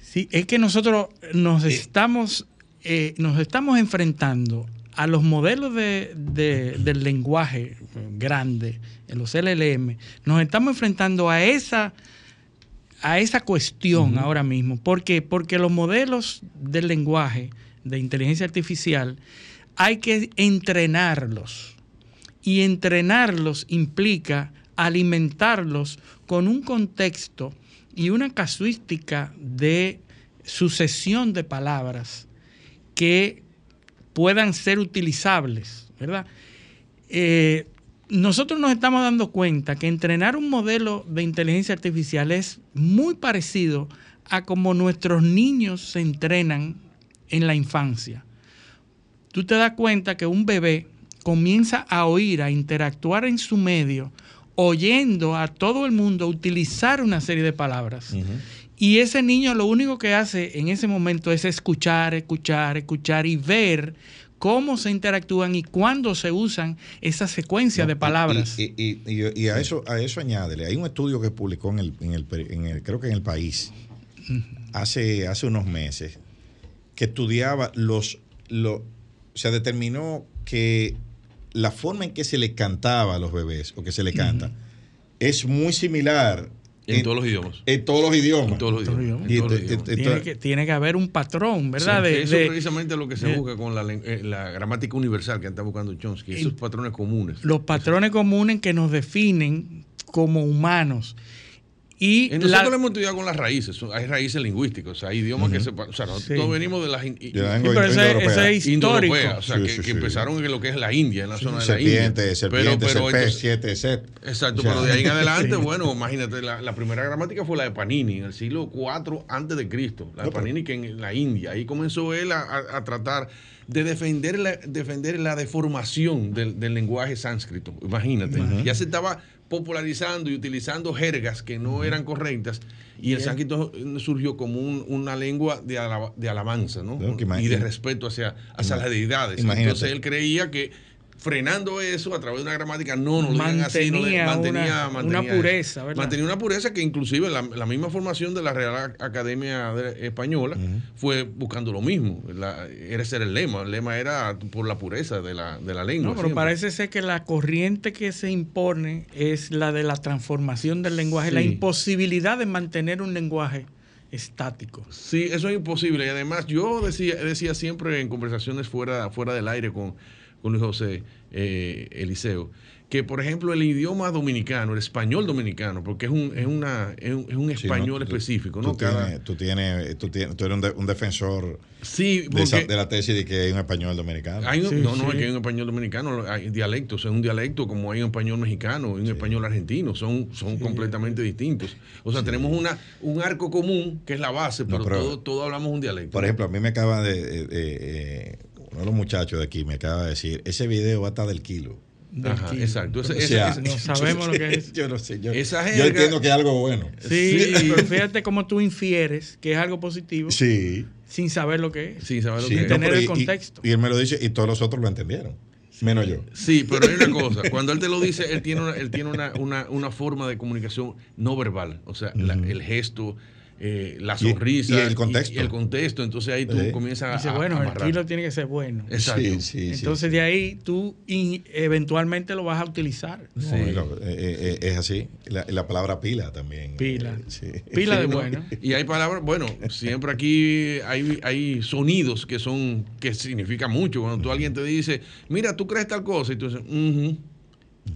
Sí, es que nosotros nos eh, estamos, eh, nos estamos enfrentando a los modelos de, del lenguaje grande, en los LLM, nos estamos enfrentando a esa a esa cuestión ahora mismo. ¿Por qué? Porque los modelos del lenguaje de inteligencia artificial hay que entrenarlos. Y entrenarlos implica alimentarlos con un contexto y una casuística de sucesión de palabras que puedan ser utilizables, ¿verdad? Eh, nosotros nos estamos dando cuenta que entrenar un modelo de inteligencia artificial es muy parecido a como nuestros niños se entrenan en la infancia. Tú te das cuenta que un bebé comienza a oír, a interactuar en su medio, oyendo a todo el mundo utilizar una serie de palabras. Y ese niño lo único que hace en ese momento es escuchar, escuchar, escuchar y ver cómo se interactúan y cuándo se usan esa secuencia de palabras. Y, a eso a eso añádele, hay un estudio que publicó en el, en el, creo que en el país hace, hace unos meses que estudiaba los, se determinó que la forma en que se le cantaba a los bebés o que se le canta es muy similar en, todos los idiomas. En todos los idiomas. En todos los idiomas. tiene, que, haber un patrón, ¿verdad? eso es precisamente lo que se busca con eh, la, gramática universal que está buscando Chomsky, esos patrones comunes. Los patrones comunes que nos definen como humanos. Y nosotros lo hemos estudiado con las raíces, hay raíces lingüísticas, o sea, hay idiomas que se. O sea, nosotros venimos de las. pero ese, es histórico. o sea, que, empezaron en lo que es la India, en la zona de la India. Serpiente, serpiente, pero, siete, set. Exacto, pero de ahí en adelante, bueno, imagínate, la, primera gramática fue la de Panini, en el siglo IV antes de Cristo. La de Panini que en la India. Ahí comenzó él a, tratar de defender la, defender la deformación del, lenguaje sánscrito. Imagínate. Ya se estaba popularizando y utilizando jergas que no eran correctas y el sánscrito surgió como una lengua de, de alabanza ¿no? y de respeto hacia, hacia las deidades. Entonces él creía que frenando eso a través de una gramática no nos mantenía, así, mantenía, una, pureza, ¿verdad? Mantenía una pureza que inclusive la, misma formación de la Real Academia Española fue buscando lo mismo. era ser el lema. El lema era por la pureza de la, de la lengua. No, pero parece ser que la corriente que se impone es la de la transformación del lenguaje, la imposibilidad de mantener un lenguaje estático. Sí, eso es imposible. Y además yo decía, decía siempre en conversaciones fuera, fuera del aire con con Luis José eh, Eliseo, que por ejemplo el idioma dominicano, el español dominicano, porque es un, es una, es un, español específico, ¿no? Tú, tienes, tú, tienes, tú, eres un, defensor sí, de, la tesis de que hay un español dominicano. no, no, es que hay un español dominicano, hay dialectos, es un dialecto como hay un español mexicano, y un español argentino, son, son completamente distintos. O sea, tenemos una, un arco común que es la base, pero, todo, todo hablamos un dialecto. Por ejemplo, a mí me acaba de uno de los muchachos de aquí me acaba de decir, ese video va a estar del kilo. Ajá, exacto. no sabemos lo que es. Yo no sé. Yo, entiendo que es algo bueno. Sí, pero fíjate cómo tú infieres que es algo positivo. Sí. Sin saber lo que es. Sin saber lo que es. Tener el contexto. Y, él me lo dice y todos los otros lo entendieron. Menos yo. Sí, pero hay una cosa. Cuando él te lo dice, él tiene una, él tiene una, una, una forma de comunicación no verbal. O sea, el gesto, eh, la sonrisa y, el contexto. Y, el contexto. Entonces ahí tú comienzas Dice, a. bueno, el kilo tiene que ser bueno. Exacto. Entonces de ahí tú eventualmente lo vas a utilizar. Eh, eh, es así. La, palabra pila también. Pila. Pila de bueno. Y hay palabras, bueno, siempre aquí hay, hay sonidos que son, que significan mucho. Cuando tú alguien te dice, mira, tú crees tal cosa, y tú dices,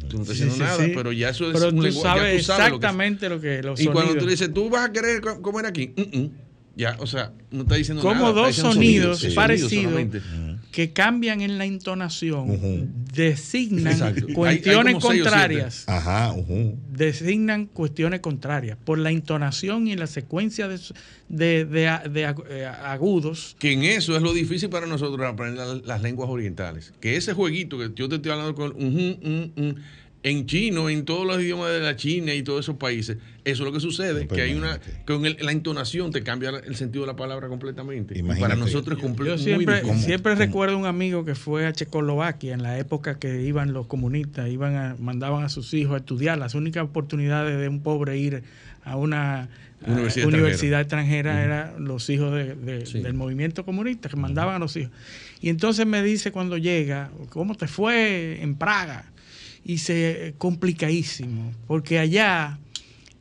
Tú no estás diciendo nada, pero ya eso es un lenguaje. Sabes exactamente lo que, lo que Y cuando tú dices, tú vas a querer comer aquí, ya, o sea, no está diciendo Como nada. Como dos sonidos, parecidos que cambian en la entonación designan Exacto. Hay- hay cuestiones contrarias. Ajá, ujú. Designan cuestiones contrarias por la entonación y la secuencia de, de- de- de agu- eh, agudos. Que en eso es lo difícil para nosotros aprender la- las lenguas orientales. Que ese jueguito que yo te estoy hablando con mm, en chino, en todos los idiomas de la China y todos esos países, eso es lo que sucede, que hay una con el- la entonación te cambia el sentido de la palabra completamente. Imagínate. para nosotros es Yo completamente siempre, siempre ¿Cómo? recuerdo un amigo que fue a Checoslovaquia en la época que iban los comunistas, iban a, mandaban a sus hijos a estudiar. Las únicas oportunidades de un pobre ir a una a Universidad universidad extranjera eran los hijos de- de- Sí. del movimiento comunista que mandaban a los hijos. Y entonces me dice cuando llega, ¿cómo te fue en Praga? Y se complicadísimo, porque allá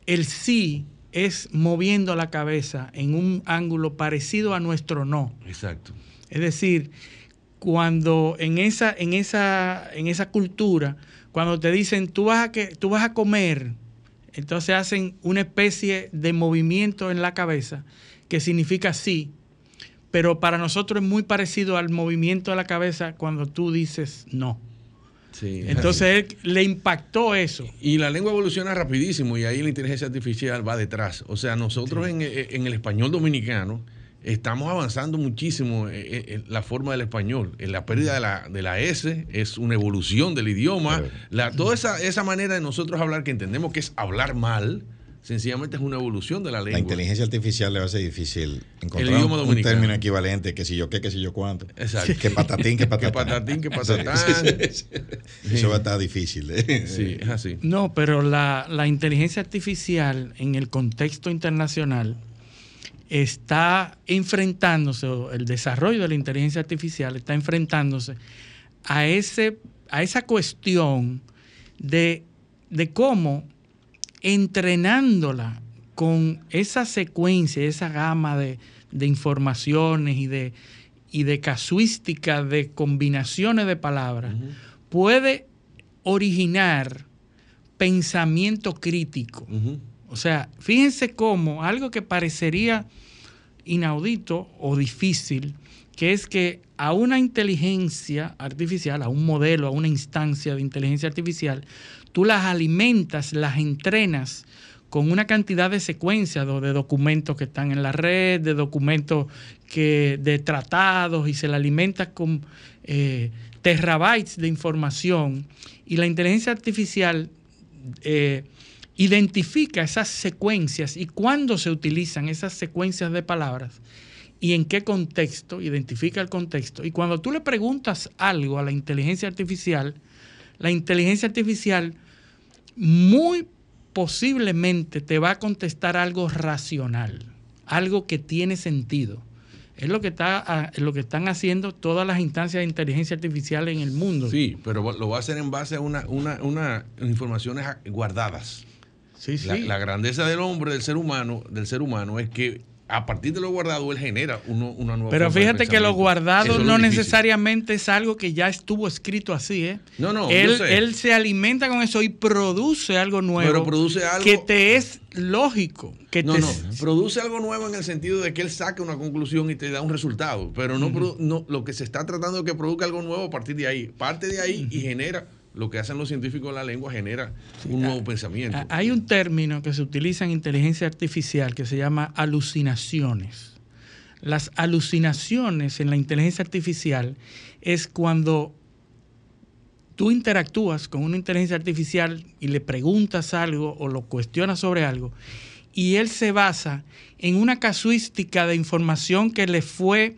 el sí es moviendo la cabeza en un ángulo parecido a nuestro no. Exacto. Es decir, cuando en esa, en esa, en esa cultura, cuando te dicen tú vas a que, tú vas a comer, entonces hacen una especie de movimiento en la cabeza que significa sí, pero para nosotros es muy parecido al movimiento de la cabeza cuando tú dices no. Sí, Entonces él, le impactó eso. Y la lengua evoluciona rapidísimo y ahí la inteligencia artificial va detrás. O sea, nosotros en, en el español dominicano estamos avanzando muchísimo en, en la forma del español. En la pérdida de la, de la S es una evolución del idioma. La, toda esa, esa manera de nosotros hablar que entendemos que es hablar mal, sencillamente es una evolución de la lengua. La inteligencia artificial le va a ser difícil encontrar idioma un- término equivalente, que si yo qué, que si yo cuánto. Exacto. Que patatín, que patatán. Que patatín, que patatán. Sí, sí, sí. Eso va a estar difícil. ¿eh? Sí, es así. No, pero la, la inteligencia artificial en el contexto internacional está enfrentándose, o el desarrollo de la inteligencia artificial está enfrentándose a, ese, a esa cuestión de, de cómo entrenándola con esa secuencia, esa gama de, de informaciones y de, y de casuística de combinaciones de palabras, puede originar pensamiento crítico. O sea, fíjense cómo algo que parecería inaudito o difícil, que es que a una inteligencia artificial, a un modelo, a una instancia de inteligencia artificial, tú las alimentas, las entrenas con una cantidad de secuencias de, documentos que están en la red, de documentos que, de tratados, y se la alimentas con eh, terabytes de información. Y la inteligencia artificial eh, identifica esas secuencias y cuándo se utilizan esas secuencias de palabras y en qué contexto, identifica el contexto. Y cuando tú le preguntas algo a la inteligencia artificial, la inteligencia artificial muy posiblemente te va a contestar algo racional, algo que tiene sentido. Es lo que, está, ah, lo que están haciendo todas las instancias de inteligencia artificial en el mundo. Sí, pero lo va a hacer en base a una, una, una informaciones guardadas. sí. sí. La, la grandeza del hombre, del ser humano, del ser humano, es que a partir de lo guardado él genera uno- una nueva Pero fíjate que lo guardado no necesariamente es algo que ya estuvo escrito así, ¿eh? No, no, yo él, sé. él se alimenta con eso y produce algo nuevo. Pero produce algo- que te es lógico. Que No, te no, produce algo nuevo en el sentido de que él saca una conclusión y te da un resultado, pero no, no lo que se está tratando es que produzca algo nuevo a partir de ahí. Parte de ahí y genera, lo que hacen los científicos de la lengua, genera un nuevo pensamiento. Ah, Hay un término que se utiliza en inteligencia artificial que se llama alucinaciones. Las alucinaciones en la inteligencia artificial es cuando tú interactúas con una inteligencia artificial y le preguntas algo o lo cuestionas sobre algo y él se basa en una casuística de información que le fue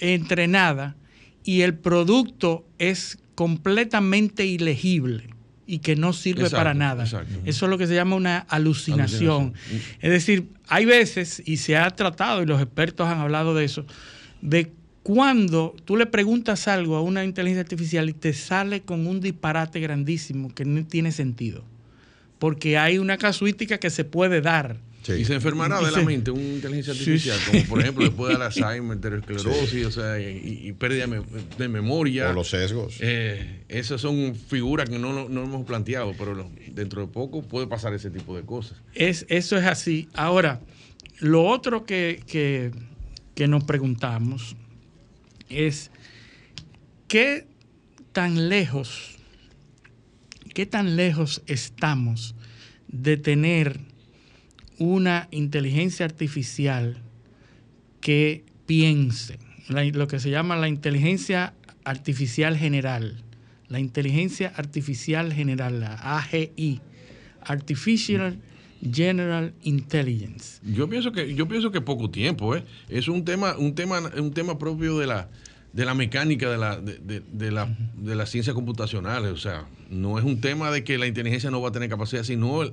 entrenada y el producto es completamente ilegible y que no sirve Exacto, para nada. exacto. Eso es lo que se llama una alucinación. Alucinación. Es decir, hay veces, y se ha tratado, y los expertos han hablado de eso, de cuando tú le preguntas algo a una inteligencia artificial y te sale con un disparate grandísimo que no tiene sentido. Porque hay una casuística que se puede dar. Sí. Y se enfermará Y de la se- mente una inteligencia artificial, sí. como por ejemplo después del Alzheimer, esclerosis, o sea, y, y pérdida de, me- de memoria. O los sesgos. Eh, esas son figuras que no, no- no hemos planteado, pero lo- dentro de poco puede pasar ese tipo de cosas. Es, eso es así. Ahora, lo otro que, que- que nos preguntamos es ¿qué tan lejos, qué tan lejos estamos de tener una inteligencia artificial que piense? lo que se llama la inteligencia artificial general. La inteligencia artificial general, la AGI, Artificial General Intelligence. Yo pienso que yo pienso que poco tiempo, ¿eh? Es un tema un tema un tema propio de la de la mecánica de la de, de, la de las ciencias computacionales, o sea, no es un tema de que la inteligencia no va a tener capacidad, sino el,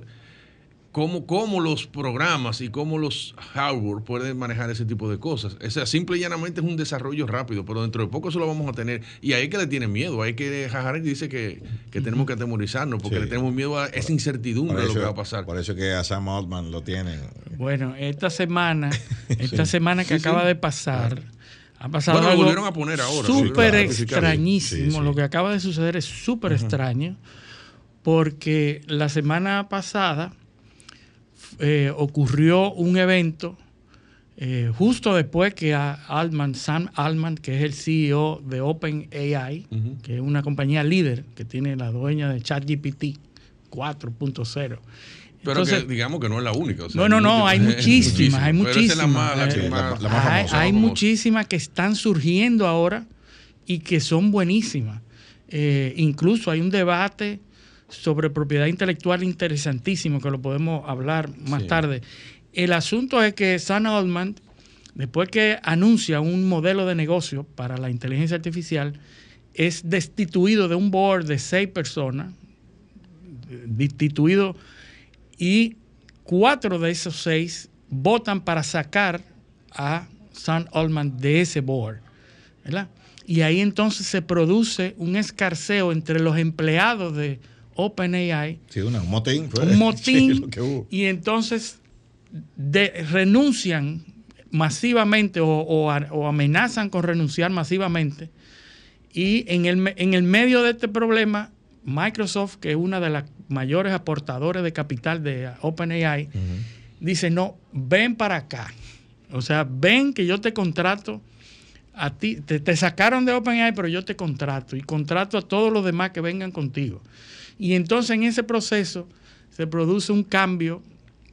cómo, cómo los programas y cómo los hardware pueden manejar ese tipo de cosas. O sea, simple y llanamente es un desarrollo rápido, pero dentro de poco eso lo vamos a tener. Y ahí que le tiene miedo, hay que Harari dice que, que tenemos que atemorizarnos, porque le tenemos miedo a esa incertidumbre de lo que va a pasar. Por eso que a Sam Altman lo tiene. Bueno, esta semana, esta semana que acaba de pasar. Ha pasado bueno, lo volvieron a poner ahora. Súper extrañísimo. Lo que acaba de suceder es súper extraño. Porque la semana pasada eh, ocurrió un evento eh, justo después que a Altman, Sam Altman, que es el CEO de OpenAI, que es una compañía líder que tiene la dueña de ChatGPT 4.0. Pero que digamos que no es la única. no, no, no, hay muchísimas, hay muchísimas. hay, muchísimas que están surgiendo ahora y que son buenísimas. Eh, incluso hay un debate sobre propiedad intelectual interesantísimo, que lo podemos hablar más tarde. El asunto es que Sam Altman, después que anuncia un modelo de negocio para la inteligencia artificial, es destituido de un board de seis personas, destituido, y cuatro de esos seis votan para sacar a Sam Altman de ese board. Y ahí entonces se produce un escarceo entre los empleados de OpenAI. Sí, un motín. Un motín. y entonces renuncian masivamente o, amenazan con renunciar masivamente. Y en el, en el medio de este problema, Microsoft, que es una de las mayores aportadores de capital de OpenAI, dice, no, ven para acá. O sea, ven que yo te contrato a ti, te, te sacaron de OpenAI, pero yo te contrato y contrato a todos los demás que vengan contigo. Y entonces en ese proceso se produce un cambio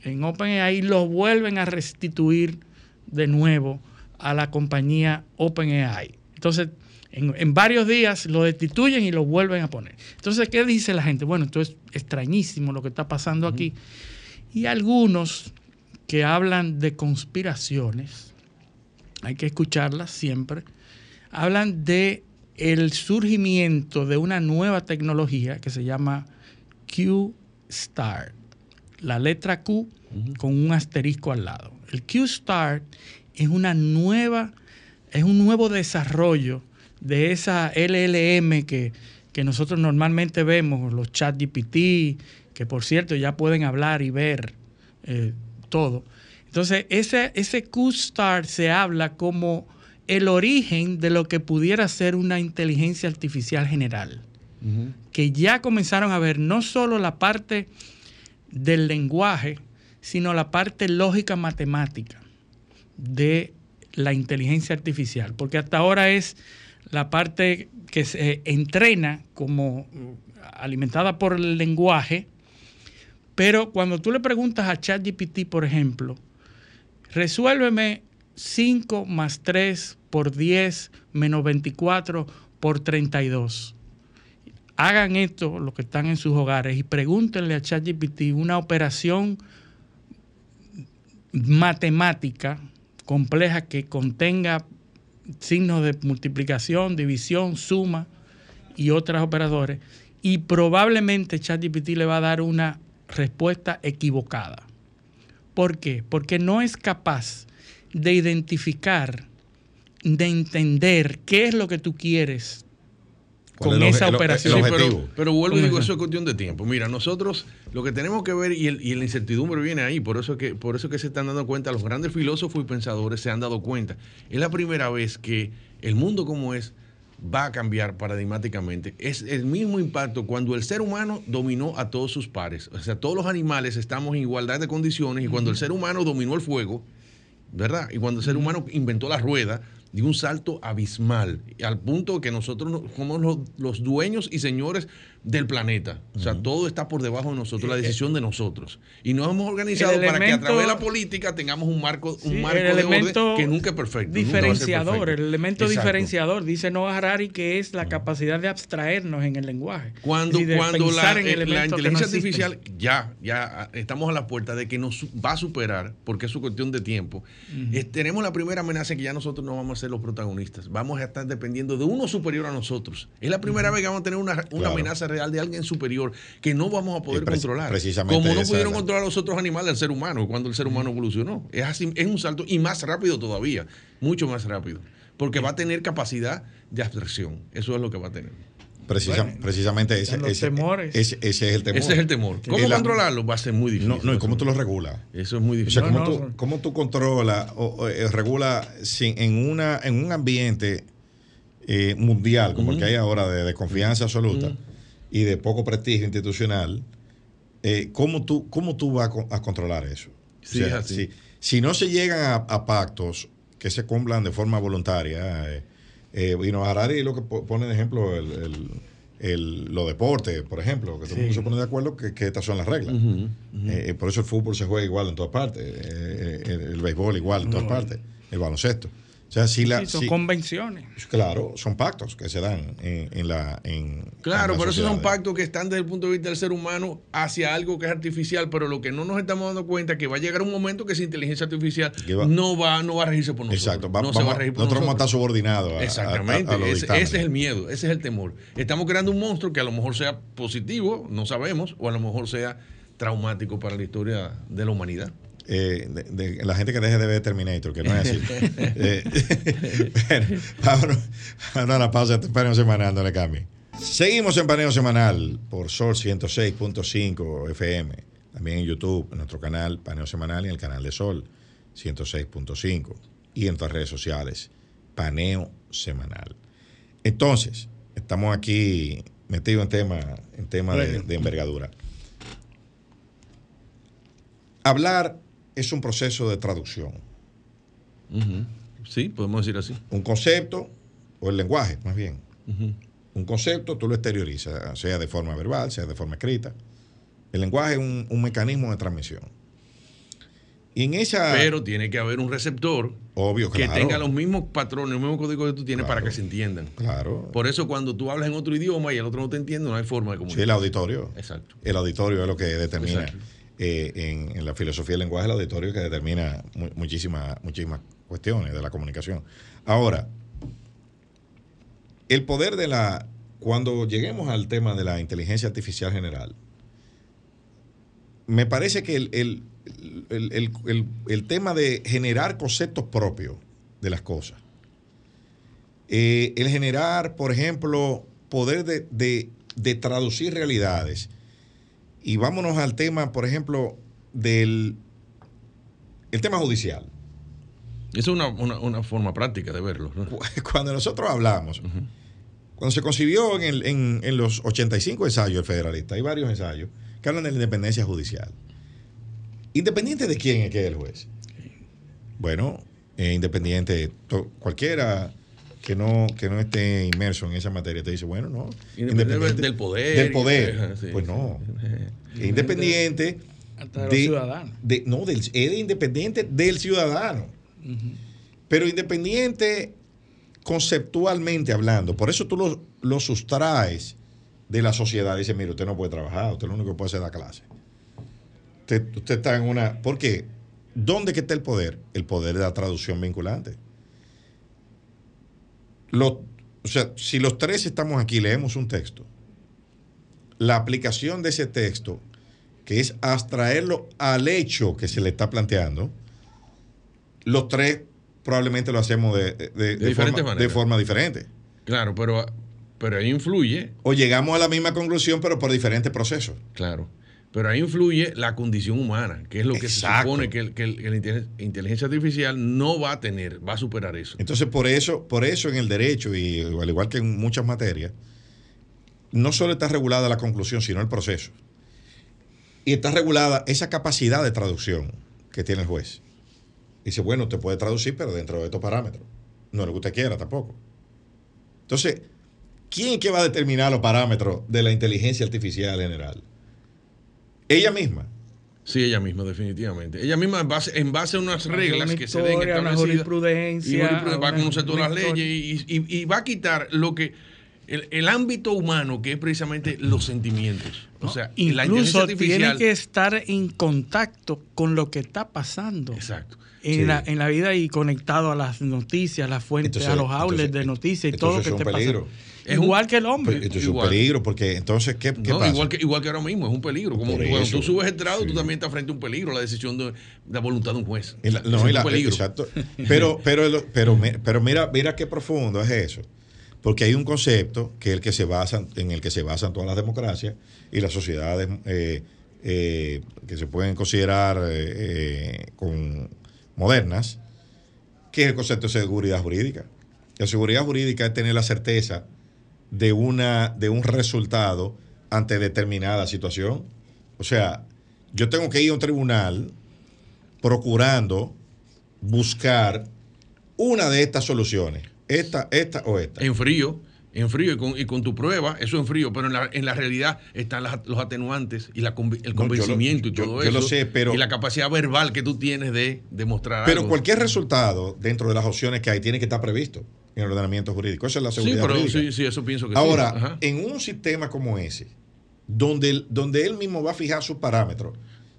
en OpenAI y lo vuelven a restituir de nuevo a la compañía OpenAI. Entonces, en, varios días lo destituyen y lo vuelven a poner. Entonces, ¿qué dice la gente? Bueno, esto es extrañísimo lo que está pasando aquí. Y algunos que hablan de conspiraciones, hay que escucharlas siempre, hablan de el surgimiento de una nueva tecnología que se llama Q-Start. La letra Q con un asterisco al lado. El Q-Start es una nueva, es un nuevo desarrollo de esa LLM que, nosotros normalmente vemos, los chat GPT, que por cierto ya pueden hablar y ver eh, todo. Entonces, ese, ese Q-Start se habla como el origen de lo que pudiera ser una inteligencia artificial general. Que ya comenzaron a ver no solo la parte del lenguaje, sino la parte lógica matemática de la inteligencia artificial. Porque hasta ahora es la parte que se entrena como alimentada por el lenguaje, pero cuando tú le preguntas a ChatGPT, por ejemplo, resuélveme 5 más 3 por 10 menos 24 por 32. Hagan esto, los que están en sus hogares, y pregúntenle a ChatGPT una operación matemática compleja que contenga signos de multiplicación, división, suma y otros operadores. Y probablemente ChatGPT le va a dar una respuesta equivocada. ¿Por qué? Porque no es capaz de identificar, de entender qué es lo que tú quieres con esa operación. pero, vuelvo y digo, eso es cuestión de tiempo. Mira, nosotros lo que tenemos que ver, y, el, y la incertidumbre viene ahí, por eso, que, por eso que se están dando cuenta, los grandes filósofos y pensadores se han dado cuenta. Es la primera vez que el mundo como es va a cambiar paradigmáticamente. Es el mismo impacto cuando el ser humano dominó a todos sus pares. O sea, todos los animales estamos en igualdad de condiciones y cuando el ser humano dominó el fuego, ¿verdad? Y cuando el ser humano inventó la rueda, dio un salto abismal, al punto que nosotros no- somos los, los dueños y señores del planeta. O sea, todo está por debajo de nosotros, la decisión de nosotros. Y nos hemos organizado para que a través de la política tengamos un marco, un marco el de orden que nunca es perfecto. Diferenciador, perfecto. el elemento Exacto. diferenciador, dice Noah Harari, que es la capacidad de abstraernos en el lenguaje. Cuando, decir, de cuando la, en eh, la no inteligencia artificial ya, ya estamos a la puerta de que nos va a superar, porque es su cuestión de tiempo, eh, tenemos la primera amenaza que ya nosotros no vamos a ser los protagonistas, vamos a estar dependiendo de uno superior a nosotros. Es la primera vez que vamos a tener una, una Claro. amenaza real de alguien superior que no vamos a poder controlar. precisamente Como no pudieron controlar los otros animales del ser humano cuando el ser humano evolucionó. Es, así, es un salto y más rápido todavía, mucho más rápido, porque va a tener capacidad de abstracción. Eso es lo que va a tener. Precisa- Bueno, precisamente ese, ese- temores. ese- ese es el temor. Ese es el temor. ¿Cómo la- controlarlo? Va a ser muy difícil. No, no, y cómo tú lo regulas. Eso es muy O difícil. sea, No, cómo, no, tú, cómo tú controlas o, o, eh, regulas sin- en, una, en un ambiente eh, mundial como el que hay ahora de, de confianza absoluta y de poco prestigio institucional, eh, ¿cómo, tú, ¿cómo tú vas a, con- a controlar eso? Sí, es así. si, si no se llegan a, a pactos que se cumplan de forma voluntaria, eh, eh, y no Harari lo que po- pone de ejemplo el, el- el- los deportes, por ejemplo, que todo el mundo se pone de acuerdo que, que estas son las reglas. Eh, por eso el fútbol se juega igual en todas partes, el, el béisbol igual en todas partes, el baloncesto. O sea, si la, Sí, son si- convenciones. claro, son pactos que se dan en, en la en Claro, en pero esos son pactos que están desde el punto de vista del ser humano hacia algo que es artificial, pero lo que no nos estamos dando cuenta es que va a llegar un momento que esa inteligencia artificial va- no va, no va a regirse por nosotros. Exacto, va- no se va a regir por nosotros vamos a estar nosotros. subordinados a, a- Exactamente, a- a los ese, ese es el miedo, ese es el temor. Estamos creando un monstruo que a lo mejor sea positivo, no sabemos, o a lo mejor sea traumático para la historia de la humanidad. Eh, de, de la gente que deje de ver Terminator, que no es así. Eh, bueno, vámonos, vámonos a la pausa, este paneo semanal, no le cambie. Seguimos en paneo semanal por Sol 106.5 FM, también en YouTube, en nuestro canal Paneo Semanal y en el canal de Sol 106.5 y en nuestras redes sociales, Paneo Semanal. Entonces, estamos aquí metidos en tema, en tema de, de envergadura. Hablar es un proceso de traducción. Sí, podemos decir así. Un concepto, o el lenguaje, más bien. Un concepto tú lo exteriorizas, sea de forma verbal, sea de forma escrita. El lenguaje es un, un mecanismo de transmisión. Y en esa. Pero tiene que haber un receptor obvio, que tenga los mismos patrones, los mismos códigos que tú tienes Claro. para que se entiendan. Claro. Por eso cuando tú hablas en otro idioma y el otro no te entiende, no hay forma de Sí, comunicar. el auditorio. Exacto. El auditorio es lo que determina. Exacto. Eh, en, la filosofía del lenguaje, el auditorio que determina mu- muchísimas, muchísimas cuestiones de la comunicación. Ahora, el poder de la. Cuando lleguemos al tema de la inteligencia artificial general, me parece que el- el- el- el tema de generar conceptos propios de las cosas, eh, el generar, por ejemplo, poder de, de- de traducir realidades, y vámonos al tema, por ejemplo, del el tema judicial. Esa es una, una- una forma práctica de verlo. ¿no? Cuando nosotros hablamos, cuando se concibió en, el- en- en los 85 ensayos del federalista, hay varios ensayos que hablan de la independencia judicial. ¿Independiente de quién es que es el juez? Bueno, eh, independiente, cualquiera que no, que no esté inmerso en esa materia te dice, bueno, no. Independiente del poder. Del poder. Sí, pues sí. no. Independiente Hasta de de- no, del, es independiente del ciudadano. Pero independiente conceptualmente hablando. Por eso tú lo, lo sustraes de la sociedad. Dice, mire, usted no puede trabajar, usted lo único que puede hacer es dar clase. Usted, usted está en una... ¿Por qué? ¿Dónde que está el poder? El poder de la traducción vinculante. O sea, si los tres estamos aquí, leemos un texto, la aplicación de ese texto, que es abstraerlo al hecho que se le está planteando, los tres probablemente lo hacemos de, de- de forma, forma diferente. Claro, pero, pero ahí influye, O llegamos a la misma conclusión, pero por diferentes procesos. claro. Pero ahí influye la condición humana, que es lo que Exacto. se supone que, el- que el- que la inteligencia- artificial no va a tener, va a superar eso. Entonces, por eso, por eso en el derecho, y al igual que en muchas materias, no solo está regulada la conclusión, sino el proceso. Y está regulada esa capacidad de traducción que tiene el juez. Dice, bueno, te puede traducir, pero dentro de estos parámetros. no lo que usted quiera tampoco. Entonces, ¿quién es que va a determinar los parámetros de la inteligencia artificial general? Ella misma. Sí, ella misma, definitivamente. Ella misma, en base, en base a unas reglas una que se den historia, una establecidas. jurisprudencia, y jurisprudencia, va a conocer todas las leyes y, y- y va a quitar lo que. El, el ámbito humano, que es precisamente los sentimientos. O sea, la inteligencia Incluso artificial. tiene que estar en contacto con lo que está pasando. Exacto. En, Sí. la, en la vida y conectado a las noticias, las fuentes, Entonces- a los outlets entonces, de noticias y todo lo que esté pasando. Es un- Igual que el hombre. Es Igual. un peligro porque entonces, ¿qué, qué No, pasa? igual, que, igual que ahora mismo, es un peligro. Como Por cuando eso, tú subes estrado, sí. tú también estás frente a un peligro, la decisión de, la voluntad de un juez. La- no, es y la- un peligro. exacto. Pero, pero, el- pero, pero mira, mira qué profundo es eso. Porque hay un concepto que es el que se basa, en el que se basan todas las democracias y las sociedades eh, eh, que se pueden considerar eh, eh, con modernas, que es el concepto de seguridad jurídica. La seguridad jurídica es tener la certeza de, una, de un resultado ante determinada situación. O sea, yo tengo que ir a un tribunal procurando buscar una de estas soluciones, esta, esta o esta. En frío, en frío y con, y con tu prueba, eso en frío, pero en la, en la realidad están las- los atenuantes y la el No, yo convencimiento y yo- todo yo eso. lo sé, pero- y la capacidad verbal que tú tienes de demostrar Pero algo. cualquier resultado dentro de las opciones que hay tiene que estar previsto en el ordenamiento jurídico. Esa es la Sí, seguridad pero jurídica. sí, sí, eso pienso que sí. Ahora, Ajá. en un sistema como ese, donde, donde él mismo va a fijar sus parámetros,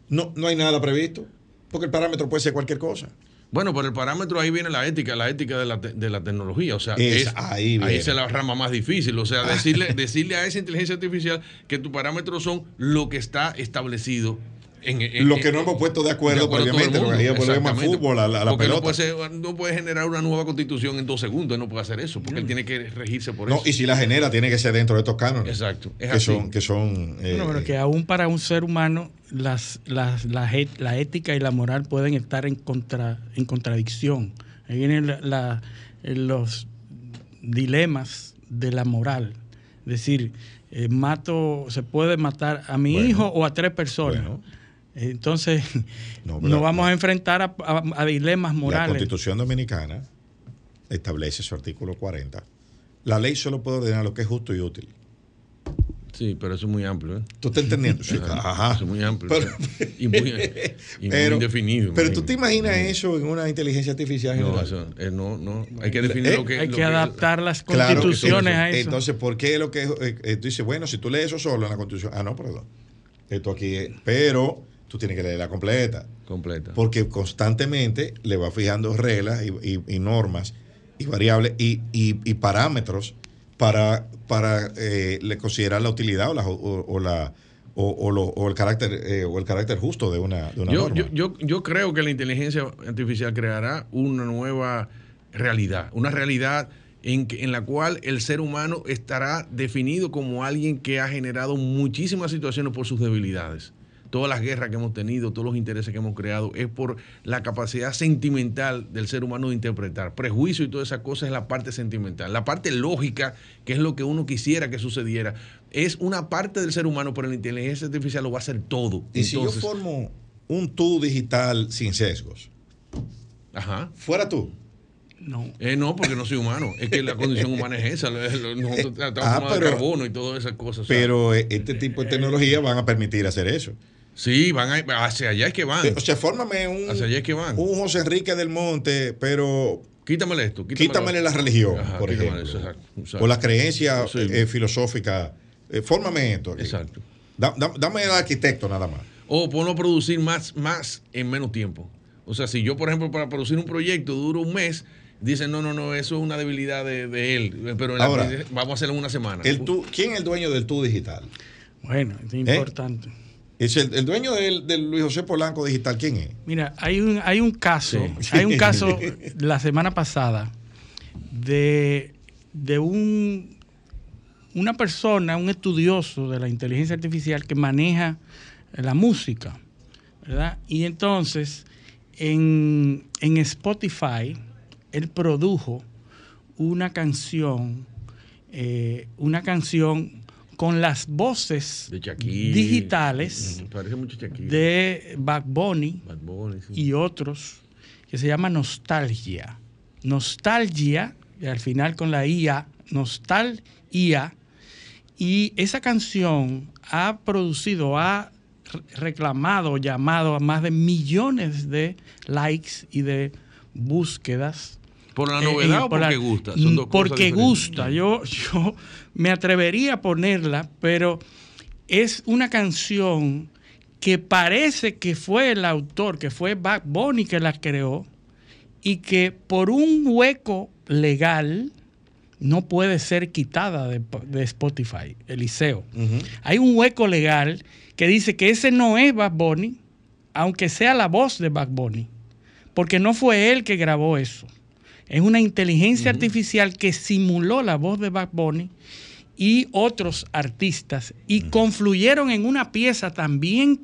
no, no hay nada previsto, porque el parámetro puede ser cualquier cosa. Bueno, pero el parámetro ahí viene la ética, la ética de la, te- de la tecnología. O sea, Es- es- ahí viene. es la rama más difícil. O sea, decirle, decirle a esa inteligencia artificial que tus parámetros son lo que está establecido en, en- Lo que en- no hemos puesto de acuerdo mundo. porque ahí volvemos al fútbol, a la, a la Porque no pelota. puede, ser- no puede generar una nueva constitución en dos segundos, él no puede hacer eso, porque él tiene que regirse por No, eso. y si la genera, tiene que ser dentro de estos cánones. Exacto, es que así. son, que son eh, Bueno, pero que aún para un ser humano las, las, la, la ética y la moral pueden estar en, contra, en contradicción. Ahí vienen la- la- los dilemas de la moral. Es decir, eh, mato, se puede matar a mi Bueno. hijo o a tres personas. Bueno. Entonces, No, nos vamos a enfrentar a, a- a dilemas La morales. Constitución Dominicana establece su artículo 40. La ley solo puede ordenar lo que es justo y útil. Sí, pero eso es muy amplio. ¿eh? ¿Tú estás entendiendo? Sí, Ajá. ajá. Eso es muy amplio. Pero- y muy, y muy indefinido. Pero muy- tú te imaginas eso en una inteligencia artificial No, eso, eh, no, no. Hay que definir Eh, lo que Hay lo que adaptar las Claro que constituciones a eso. Entonces, ¿por qué lo que eh, tú dices, bueno, si tú lees eso solo en la Constitución? Ah, no, perdón. Esto aquí es. Pero tú tienes que leerla completa. completa. Porque constantemente le va fijando reglas y, y- y normas y variables y, parámetros para, para eh, le considerar la utilidad o la, o, o la o, o lo- o el carácter eh, o el carácter justo de una, de una yo, norma. yo, yo, yo creo que la inteligencia artificial creará una nueva realidad, una realidad en, que- en la cual el ser humano estará definido como alguien que ha generado muchísimas situaciones por sus debilidades. Todas las guerras que hemos tenido, todos los intereses que hemos creado, es por la capacidad sentimental del ser humano de interpretar. Prejuicio y todas esas cosas es la parte sentimental. La parte lógica, que es lo que uno quisiera que sucediera, es una parte del ser humano, pero la inteligencia artificial lo va a hacer todo. y si yo formo un tú digital sin sesgos, Ajá. fuera tú. No. Eh, no, porque no soy humano. Es que la condición humana es esa. Nosotros estamos Ah, formados de pero- carbono y todas esas cosas. Pero eh, este tipo de tecnología van a permitir hacer eso. Sí, van a- hacia allá es que van. Eh, O sea, fórmame un, Hacia allá es que van. un José Enrique del Monte, pero Quítamele esto. Quítamele, quítamele la religión, Ajá, por ejemplo. eso, exacto, exacto. O las creencias Sí. eh, filosóficas. Eh, fórmame esto. aquí. Exacto. Da- da- dame el arquitecto nada más. O ponlo a producir más, más en menos tiempo. O sea, si yo, por ejemplo, para producir un proyecto duro un mes, dicen, no, no, no, eso es una debilidad de, de él. Pero en la- Ahora, vamos a hacerlo en una semana. El tú, ¿Quién es el dueño del tú digital? Bueno, es importante. Es el, el dueño del, del Luis José Polanco digital, ¿quién es? Mira, hay un, hay un caso, Sí. hay un caso la semana pasada de, de un una persona, un estudioso de la inteligencia artificial que maneja la música, ¿verdad? Y entonces en, en Spotify él produjo una canción, eh, una canción con las voces De digitales de Bad Bunny Bad Bunny, sí. y otros que se llama Nostalgia. Nostalgia, y al final con la IA, Nostalgia, y esa canción ha producido, ha reclamado, llamado a más de millones de likes y de búsquedas. ¿Por la novedad o porque gusta? porque gusta. Yo, yo me atrevería a ponerla, pero es una canción que parece que fue el autor, que fue Bad Bunny que la creó, y que por un hueco legal no puede ser quitada de, Spotify, Eliseo. Hay un hueco legal que dice que ese no es Bad Bunny, aunque sea la voz de Bad Bunny, porque no fue él que grabó eso. Es una inteligencia artificial que simuló la voz de Bad Bunny y otros artistas y confluyeron en una pieza también,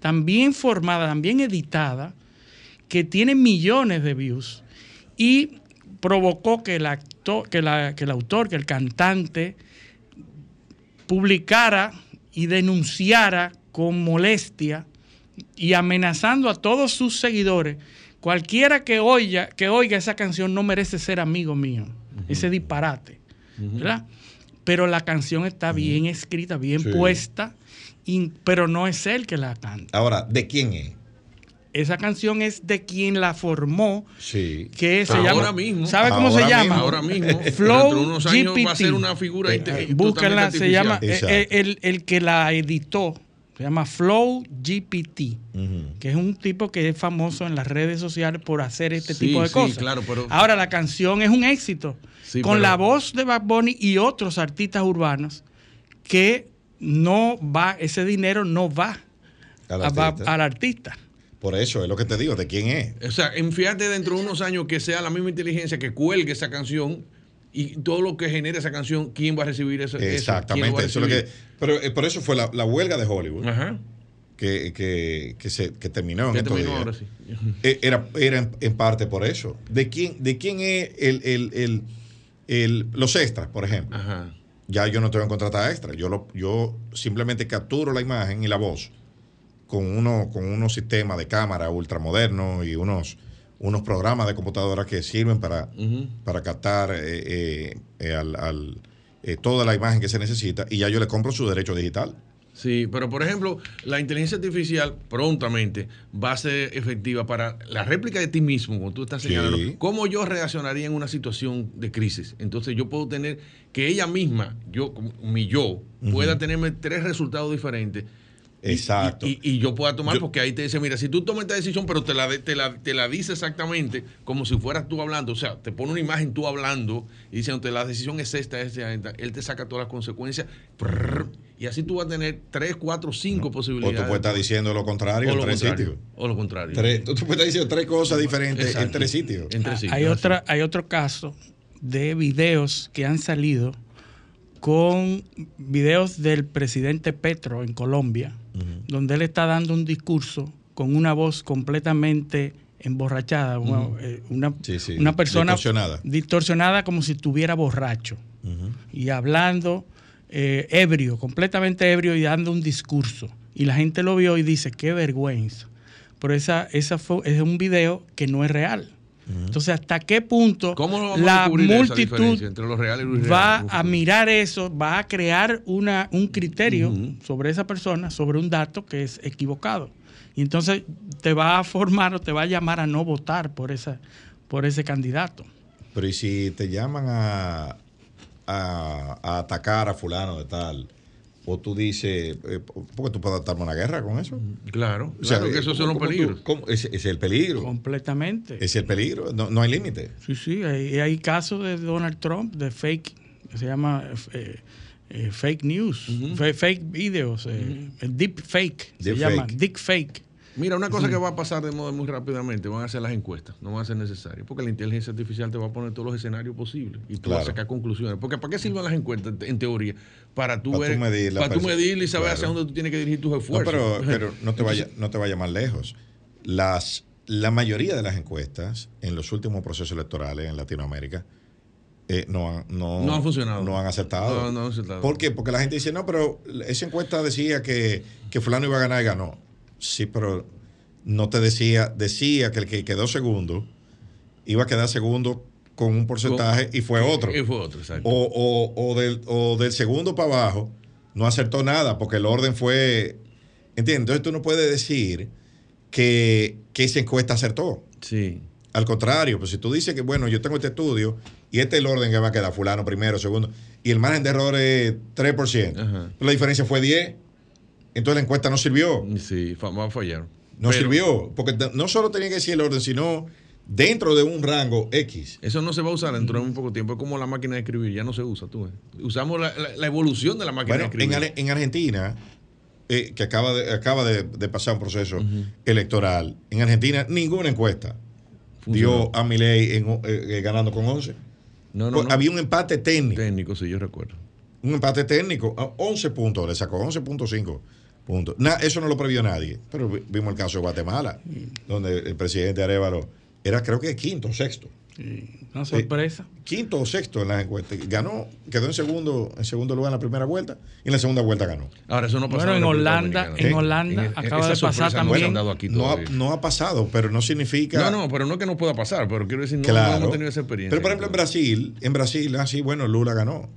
también formada, también editada, que tiene millones de views y provocó que el, actor, que, que el autor, que el cantante publicara y denunciara con molestia y amenazando a todos sus seguidores. Cualquiera que oiga, que oiga esa canción no merece ser amigo mío. Ese disparate. ¿verdad? Pero la canción está bien escrita, bien puesta, pero no es él que la canta. Ahora, ¿de quién es? esa canción es de quien la formó. Sí. Que se ahora llama. mismo. ¿Sabe cómo se llama? Ahora mismo. Flow unos años va a ser una figura. Eh, búsquenla, se llama. Eh, el, el, que la editó se llama Flow GPT, que es un tipo que es famoso en las redes sociales por hacer este tipo de cosas. Claro, pero... Ahora, la canción es un éxito. con la voz de Bad Bunny y otros artistas urbanos que no va, ese dinero no va al artista. Por eso es lo que te digo, ¿de quién es? O sea, fíjate dentro de unos años que sea la misma inteligencia que cuelgue esa canción y todo lo que genere esa canción, ¿quién va a recibir eso? Exactamente, eso? lo que, pero eh, por eso fue la, huelga de Hollywood. Que, que, se, que terminó en estos días. Ahora sí. Eh, era, era en, parte por eso. ¿De quién, de quién es el, el, el, los extras, por ejemplo? Ajá. Ya yo no tengo que contratar extras. Yo, lo, yo simplemente capturo la imagen y la voz con, uno, con unos sistemas de cámara ultramodernos y unos, unos programas de computadora que sirven para, para captar eh, eh, eh, al, toda la imagen que se necesita y ya yo le compro su derecho digital. Sí, pero por ejemplo, la inteligencia artificial prontamente va a ser efectiva para la réplica de ti mismo, como tú estás señalando. ¿Cómo yo reaccionaría en una situación de crisis? Entonces yo puedo tener que ella misma, yo, mi yo, pueda tenerme tres resultados diferentes Exacto. Y, yo pueda tomar, porque ahí te dice, mira, si tú tomas esta decisión, pero te la, te, la, te la dice exactamente como si fueras tú hablando, o sea, te pone una imagen tú hablando y diciendo, la decisión es esta, esta, esta, él te saca todas las consecuencias, y así tú vas a tener tres, cuatro, cinco posibilidades. O tú puedes estar diciendo lo contrario en tres sitios. O lo contrario. tú, puedes estar diciendo tres cosas diferentes en tres sitios. hay, otra, hay otro caso de videos que han salido con videos del presidente Petro en Colombia, donde él está dando un discurso con una voz completamente emborrachada, eh, una, persona distorsionada. como si estuviera borracho y hablando eh, ebrio, completamente ebrio y dando un discurso. Y la gente lo vio y dice, qué vergüenza. Pero esa, esa fue, es un video que no es real. Entonces, ¿hasta qué punto la multitud va a mirar eso, va a crear una, un criterio sobre esa persona, sobre un dato que es equivocado? Y entonces te va a formar o te va a llamar a no votar por, esa, por ese candidato. Pero ¿y si te llaman a, a atacar a fulano de tal? O tú dices, eh, porque tú puedes adaptarme a una guerra con eso. Claro, claro que eso es un peligro. Es, es, el peligro. Completamente. Es el peligro, no, no hay límite. Sí, sí, hay, hay, casos de Donald Trump de fake, que se llama eh, eh, fake news, fake videos, deep fake, se llama deep fake. Mira, una cosa que va a pasar de modo muy rápidamente, van a ser las encuestas, no van a ser necesarias, porque la inteligencia artificial te va a poner todos los escenarios posibles y tú vas a sacar conclusiones. Porque ¿para qué sirven las encuestas, en teoría? Para tú, ver, para tú medir y saber hacia dónde tú tienes que dirigir tus esfuerzos. No, pero, no te vaya, no te vaya más lejos. Las, la mayoría de las encuestas en los últimos procesos electorales en Latinoamérica eh, no, han, no, han funcionado. No han acertado. No, han acertado. ¿Por qué? Porque la gente dice, no, pero esa encuesta decía que, que fulano iba a ganar y ganó. Sí, pero no te decía, decía que el que quedó segundo iba a quedar segundo con un porcentaje y fue otro. Y fue otro, exacto. O, o- o del, o del segundo para abajo no acertó nada porque el orden fue. ¿Entiendes? Entonces tú no puedes decir que, que esa encuesta acertó. Sí. Al contrario, pues si tú dices que, bueno, yo tengo este estudio y este es el orden que va a quedar, fulano primero, segundo, y el margen de error es 3%, Ajá. la diferencia fue 10, entonces la encuesta no sirvió. Sí, fa- va a fallar. No Pero sirvió, porque no solo tenía que decir el orden, sino dentro de un rango X. Eso no se va a usar dentro de un poco tiempo. Es como la máquina de escribir, ya no se usa. Tú. Usamos la, la- la evolución de la máquina Bueno, de en, escribir. En Argentina, eh, que acaba, de, acaba de, de pasar un proceso electoral, en Argentina ninguna encuesta dio a Milei en eh, eh, ganando con 11. no, no, Pues no. Había un empate técnico. técnico, sí, yo recuerdo. Un empate técnico, a 11 puntos, le sacó 11.5 puntos. Na- eso no lo previó nadie, pero vi- vimos el caso de Guatemala, donde el presidente Arevalo era creo que quinto o sexto. Una sorpresa. Quinto o sexto en las encuestas. Ganó, quedó en segundo, en segundo lugar en la primera vuelta y en la segunda vuelta ganó. Ahora, eso no pasa Bueno, en Holanda, en ¿Eh? Holanda En- acaba esa de pasar no también. aquí No ha, no pasado, pero no significa. No, no, pero no es que no pueda pasar, pero quiero decir, no, no claro. hemos tenido esa experiencia. Pero por ejemplo en Brasil, en Brasil, así, bueno, Lula ganó.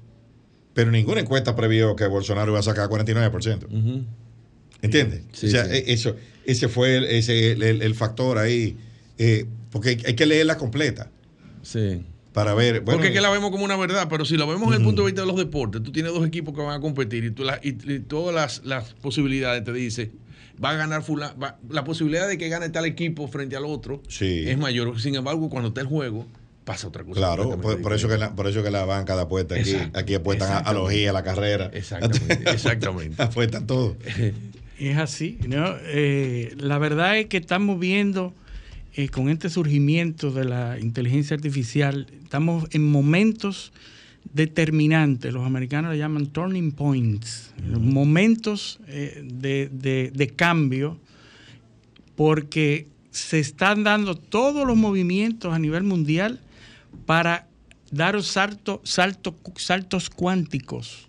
Pero ninguna encuesta previó que Bolsonaro iba a sacar 49%. Ujú. ¿Entiendes? Sí, o sea, sí. e- eso, ese fue el, ese, el, el- factor ahí. eh, porque hay, hay que leerla completa Sí. para ver. Bueno, Porque es que la vemos como una verdad, pero si la vemos desde el punto de vista de los deportes, tú tienes dos equipos que van a competir y, tú la- y- y todas las, las posibilidades te dice va a ganar fulano, va- la posibilidad de que gane tal equipo frente al otro Sí. es mayor. Sin embargo, cuando está el juego, pasa otra cosa. Claro, por, eso que la, por eso que la banca de apuestas aquí, Exacto, aquí apuestan a, a ojía, a la carrera. Exactamente, exactamente. apuestan todo. Es así, ¿no? Eh, la verdad es que estamos viendo eh, con este surgimiento de la inteligencia artificial, estamos en momentos determinantes, los americanos le llaman turning points, momentos eh, de, de- de cambio, porque se están dando todos los movimientos a nivel mundial para dar salto, salto- saltos cuánticos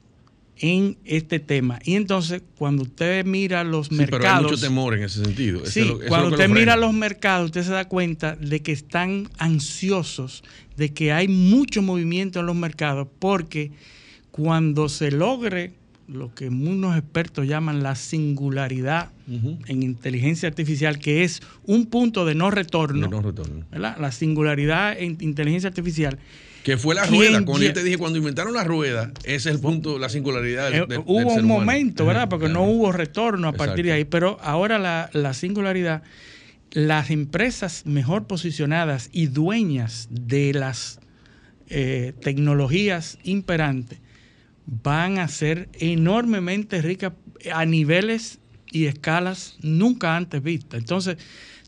en este tema. Y entonces, cuando usted mira los Sí, pero hay mercados... mucho temor en ese sentido. Sí, eso cuando lo usted lo mira los mercados, usted se da cuenta de que están ansiosos, de que hay mucho movimiento en los mercados, porque cuando se logre lo que unos expertos llaman la singularidad en inteligencia artificial, que es un punto de no retorno, De no retorno. ¿verdad? la singularidad en inteligencia artificial, Que fue la ¿Quién rueda. Cuando yo te dije, cuando inventaron la rueda, ese es el punto, la singularidad del, Eh, del- del hubo ser un humano. momento, ¿verdad? Porque claro. no hubo retorno a partir de ahí, pero ahora la, la singularidad, las empresas mejor posicionadas y dueñas de las eh, tecnologías imperantes van a ser enormemente ricas a niveles y escalas nunca antes vistas. Entonces,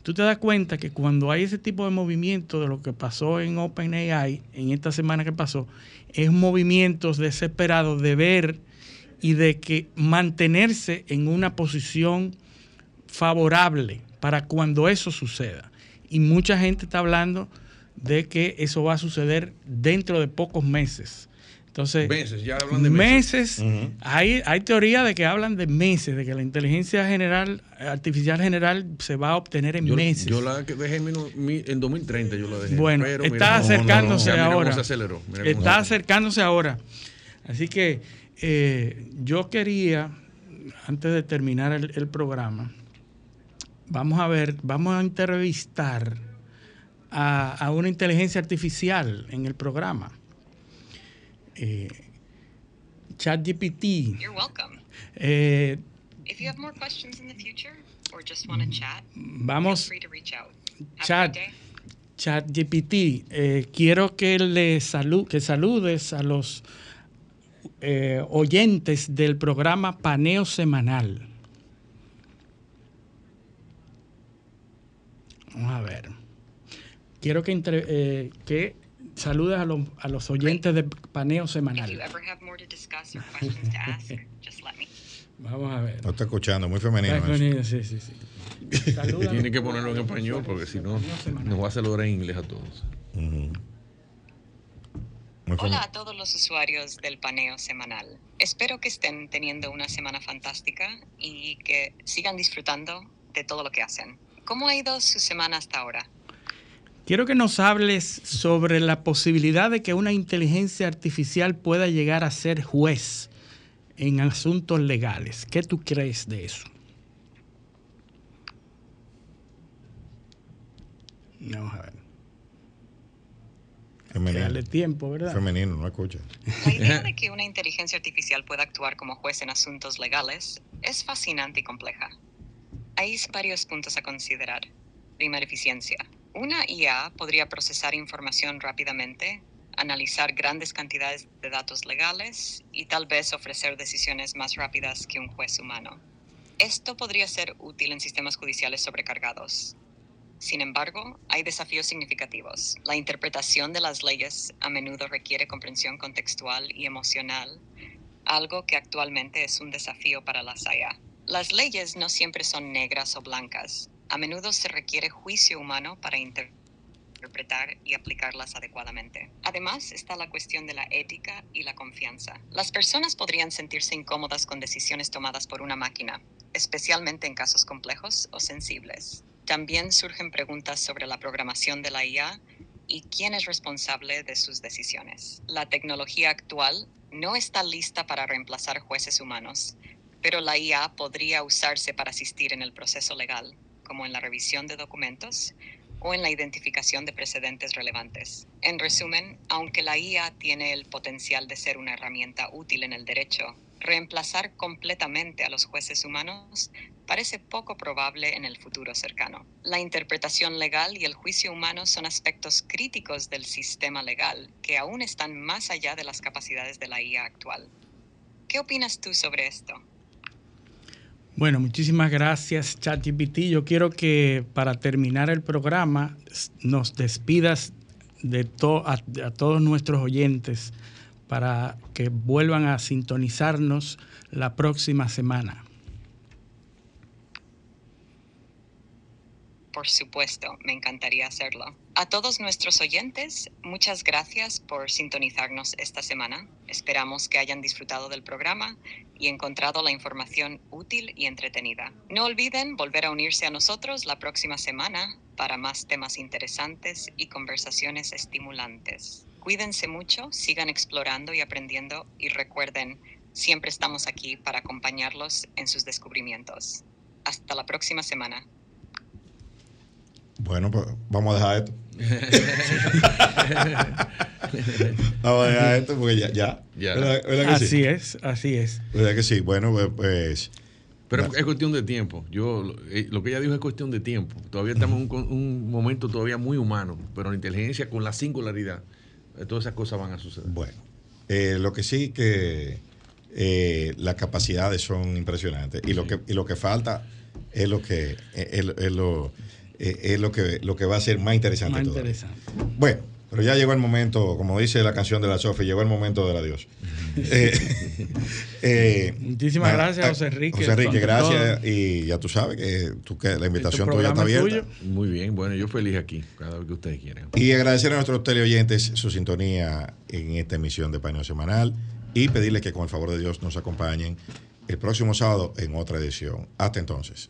tú te das cuenta que cuando hay ese tipo de movimiento de lo que pasó en OpenAI en esta semana que pasó, es movimientos desesperados de ver y de que mantenerse en una posición favorable para cuando eso suceda. Y mucha gente está hablando de que eso va a suceder dentro de pocos meses. Entonces, Meses, ya hablan de meses. meses, hay, hay teoría de que hablan de meses, de que la inteligencia general, artificial general se va a obtener en Yo, meses. yo la dejé en, en 2030, yo la dejé. Bueno, Pero está mira acercándose ya mira cómo ahora. se aceleró, mira cómo está se- acercándose ahora. Así que eh, yo quería, antes de terminar el, el programa, vamos a ver, vamos a entrevistar a, a una inteligencia artificial en el programa. Eh, ChatGPT. You're welcome. Eh, If you have more questions in the future or just want to chat, vamos, feel free to reach out. Have Chat. ChatGPT, eh, quiero que le salu que saludes a los eh, oyentes del programa Paneo Semanal. Vamos a ver. Quiero que, entre- eh, que saludes a, los- a los oyentes del Paneo Semanal. Vamos a ver. No está escuchando, muy femenino. eso. Sí, sí, sí. Saluda- Tiene que ponerlo en español porque si no, nos va a hacer en inglés a todos. Ujú. Muy Hola a todos los usuarios del paneo semanal. Espero que estén teniendo una semana fantástica y que sigan disfrutando de todo lo que hacen. ¿Cómo ha ido su semana hasta ahora? Quiero que nos hables sobre la posibilidad de que una inteligencia artificial pueda llegar a ser juez en asuntos legales. ¿Qué tú crees de eso? Vamos a ver. Femenino. Darle tiempo, ¿verdad? Femenino, no escucha. La idea de que una inteligencia artificial pueda actuar como juez en asuntos legales es fascinante y compleja. Hay varios puntos a considerar. Primera eficiencia. Una IA podría procesar información rápidamente, analizar grandes cantidades de datos legales y tal vez ofrecer decisiones más rápidas que un juez humano. Esto podría ser útil en sistemas judiciales sobrecargados. Sin embargo, hay desafíos significativos. La interpretación de las leyes a menudo requiere comprensión contextual y emocional, algo que actualmente es un desafío para las IA. Las leyes no siempre son negras o blancas. A menudo se requiere juicio humano para interpretar y aplicarlas adecuadamente. Además está la cuestión de la ética y la confianza. Las personas podrían sentirse incómodas con decisiones tomadas por una máquina, especialmente en casos complejos o sensibles. También surgen preguntas sobre la programación de la IA y quién es responsable de sus decisiones. La tecnología actual no está lista para reemplazar jueces humanos, pero la IA podría usarse para asistir en el proceso legal, como en la revisión de documentos o en la identificación de precedentes relevantes. En resumen, aunque la IA tiene el potencial de ser una herramienta útil en el derecho, reemplazar completamente a los jueces humanos parece poco probable en el futuro cercano. La interpretación legal y el juicio humano son aspectos críticos del sistema legal que aún están más allá de las capacidades de la IA actual. ¿Qué opinas tú sobre esto? Bueno, muchísimas gracias, ChatGPT. Yo quiero que para terminar el programa nos despidas de to a, a todos nuestros oyentes para que vuelvan a sintonizarnos la próxima semana. Por supuesto, me encantaría hacerlo. A todos nuestros oyentes, muchas gracias por sintonizarnos esta semana. Esperamos que hayan disfrutado del programa y encontrado la información útil y entretenida. No olviden volver a unirse a nosotros la próxima semana para más temas interesantes y conversaciones estimulantes. Cuídense mucho, sigan explorando y aprendiendo y recuerden, siempre estamos aquí para acompañarlos en sus descubrimientos. Hasta la próxima semana. Bueno, pues vamos a dejar esto. vamos a dejar esto porque ya. ya. Ya. ¿Verdad, verdad que Así sí? es, así es. ¿Verdad que sí? Bueno, pues. pues Pero Ya. es cuestión de tiempo. Yo lo- eh, lo que ella dijo es cuestión de tiempo. Todavía estamos en un, momento todavía muy humano, pero la inteligencia con la singularidad, eh, todas esas cosas van a suceder. Bueno, eh, lo que sí que eh, las capacidades son impresionantes y lo que y lo que falta es lo que es, es lo eh, es lo que lo que va a ser más interesante Más todavía. interesante. Bueno, pero ya llegó el momento, como dice la canción de la Sofi, llegó el momento del adiós. Eh, eh, Muchísimas nada, gracias, José Enrique. José Enrique, gracias. todo. Y ya tú sabes que, tú, que la invitación Este tuya está es abierta. tuyo. Muy bien, bueno, yo feliz aquí, cada vez que ustedes quieran. Y agradecer a nuestros teleoyentes su sintonía en esta emisión de Paneo Semanal y pedirles que con el favor de Dios nos acompañen el próximo sábado en otra edición. Hasta entonces.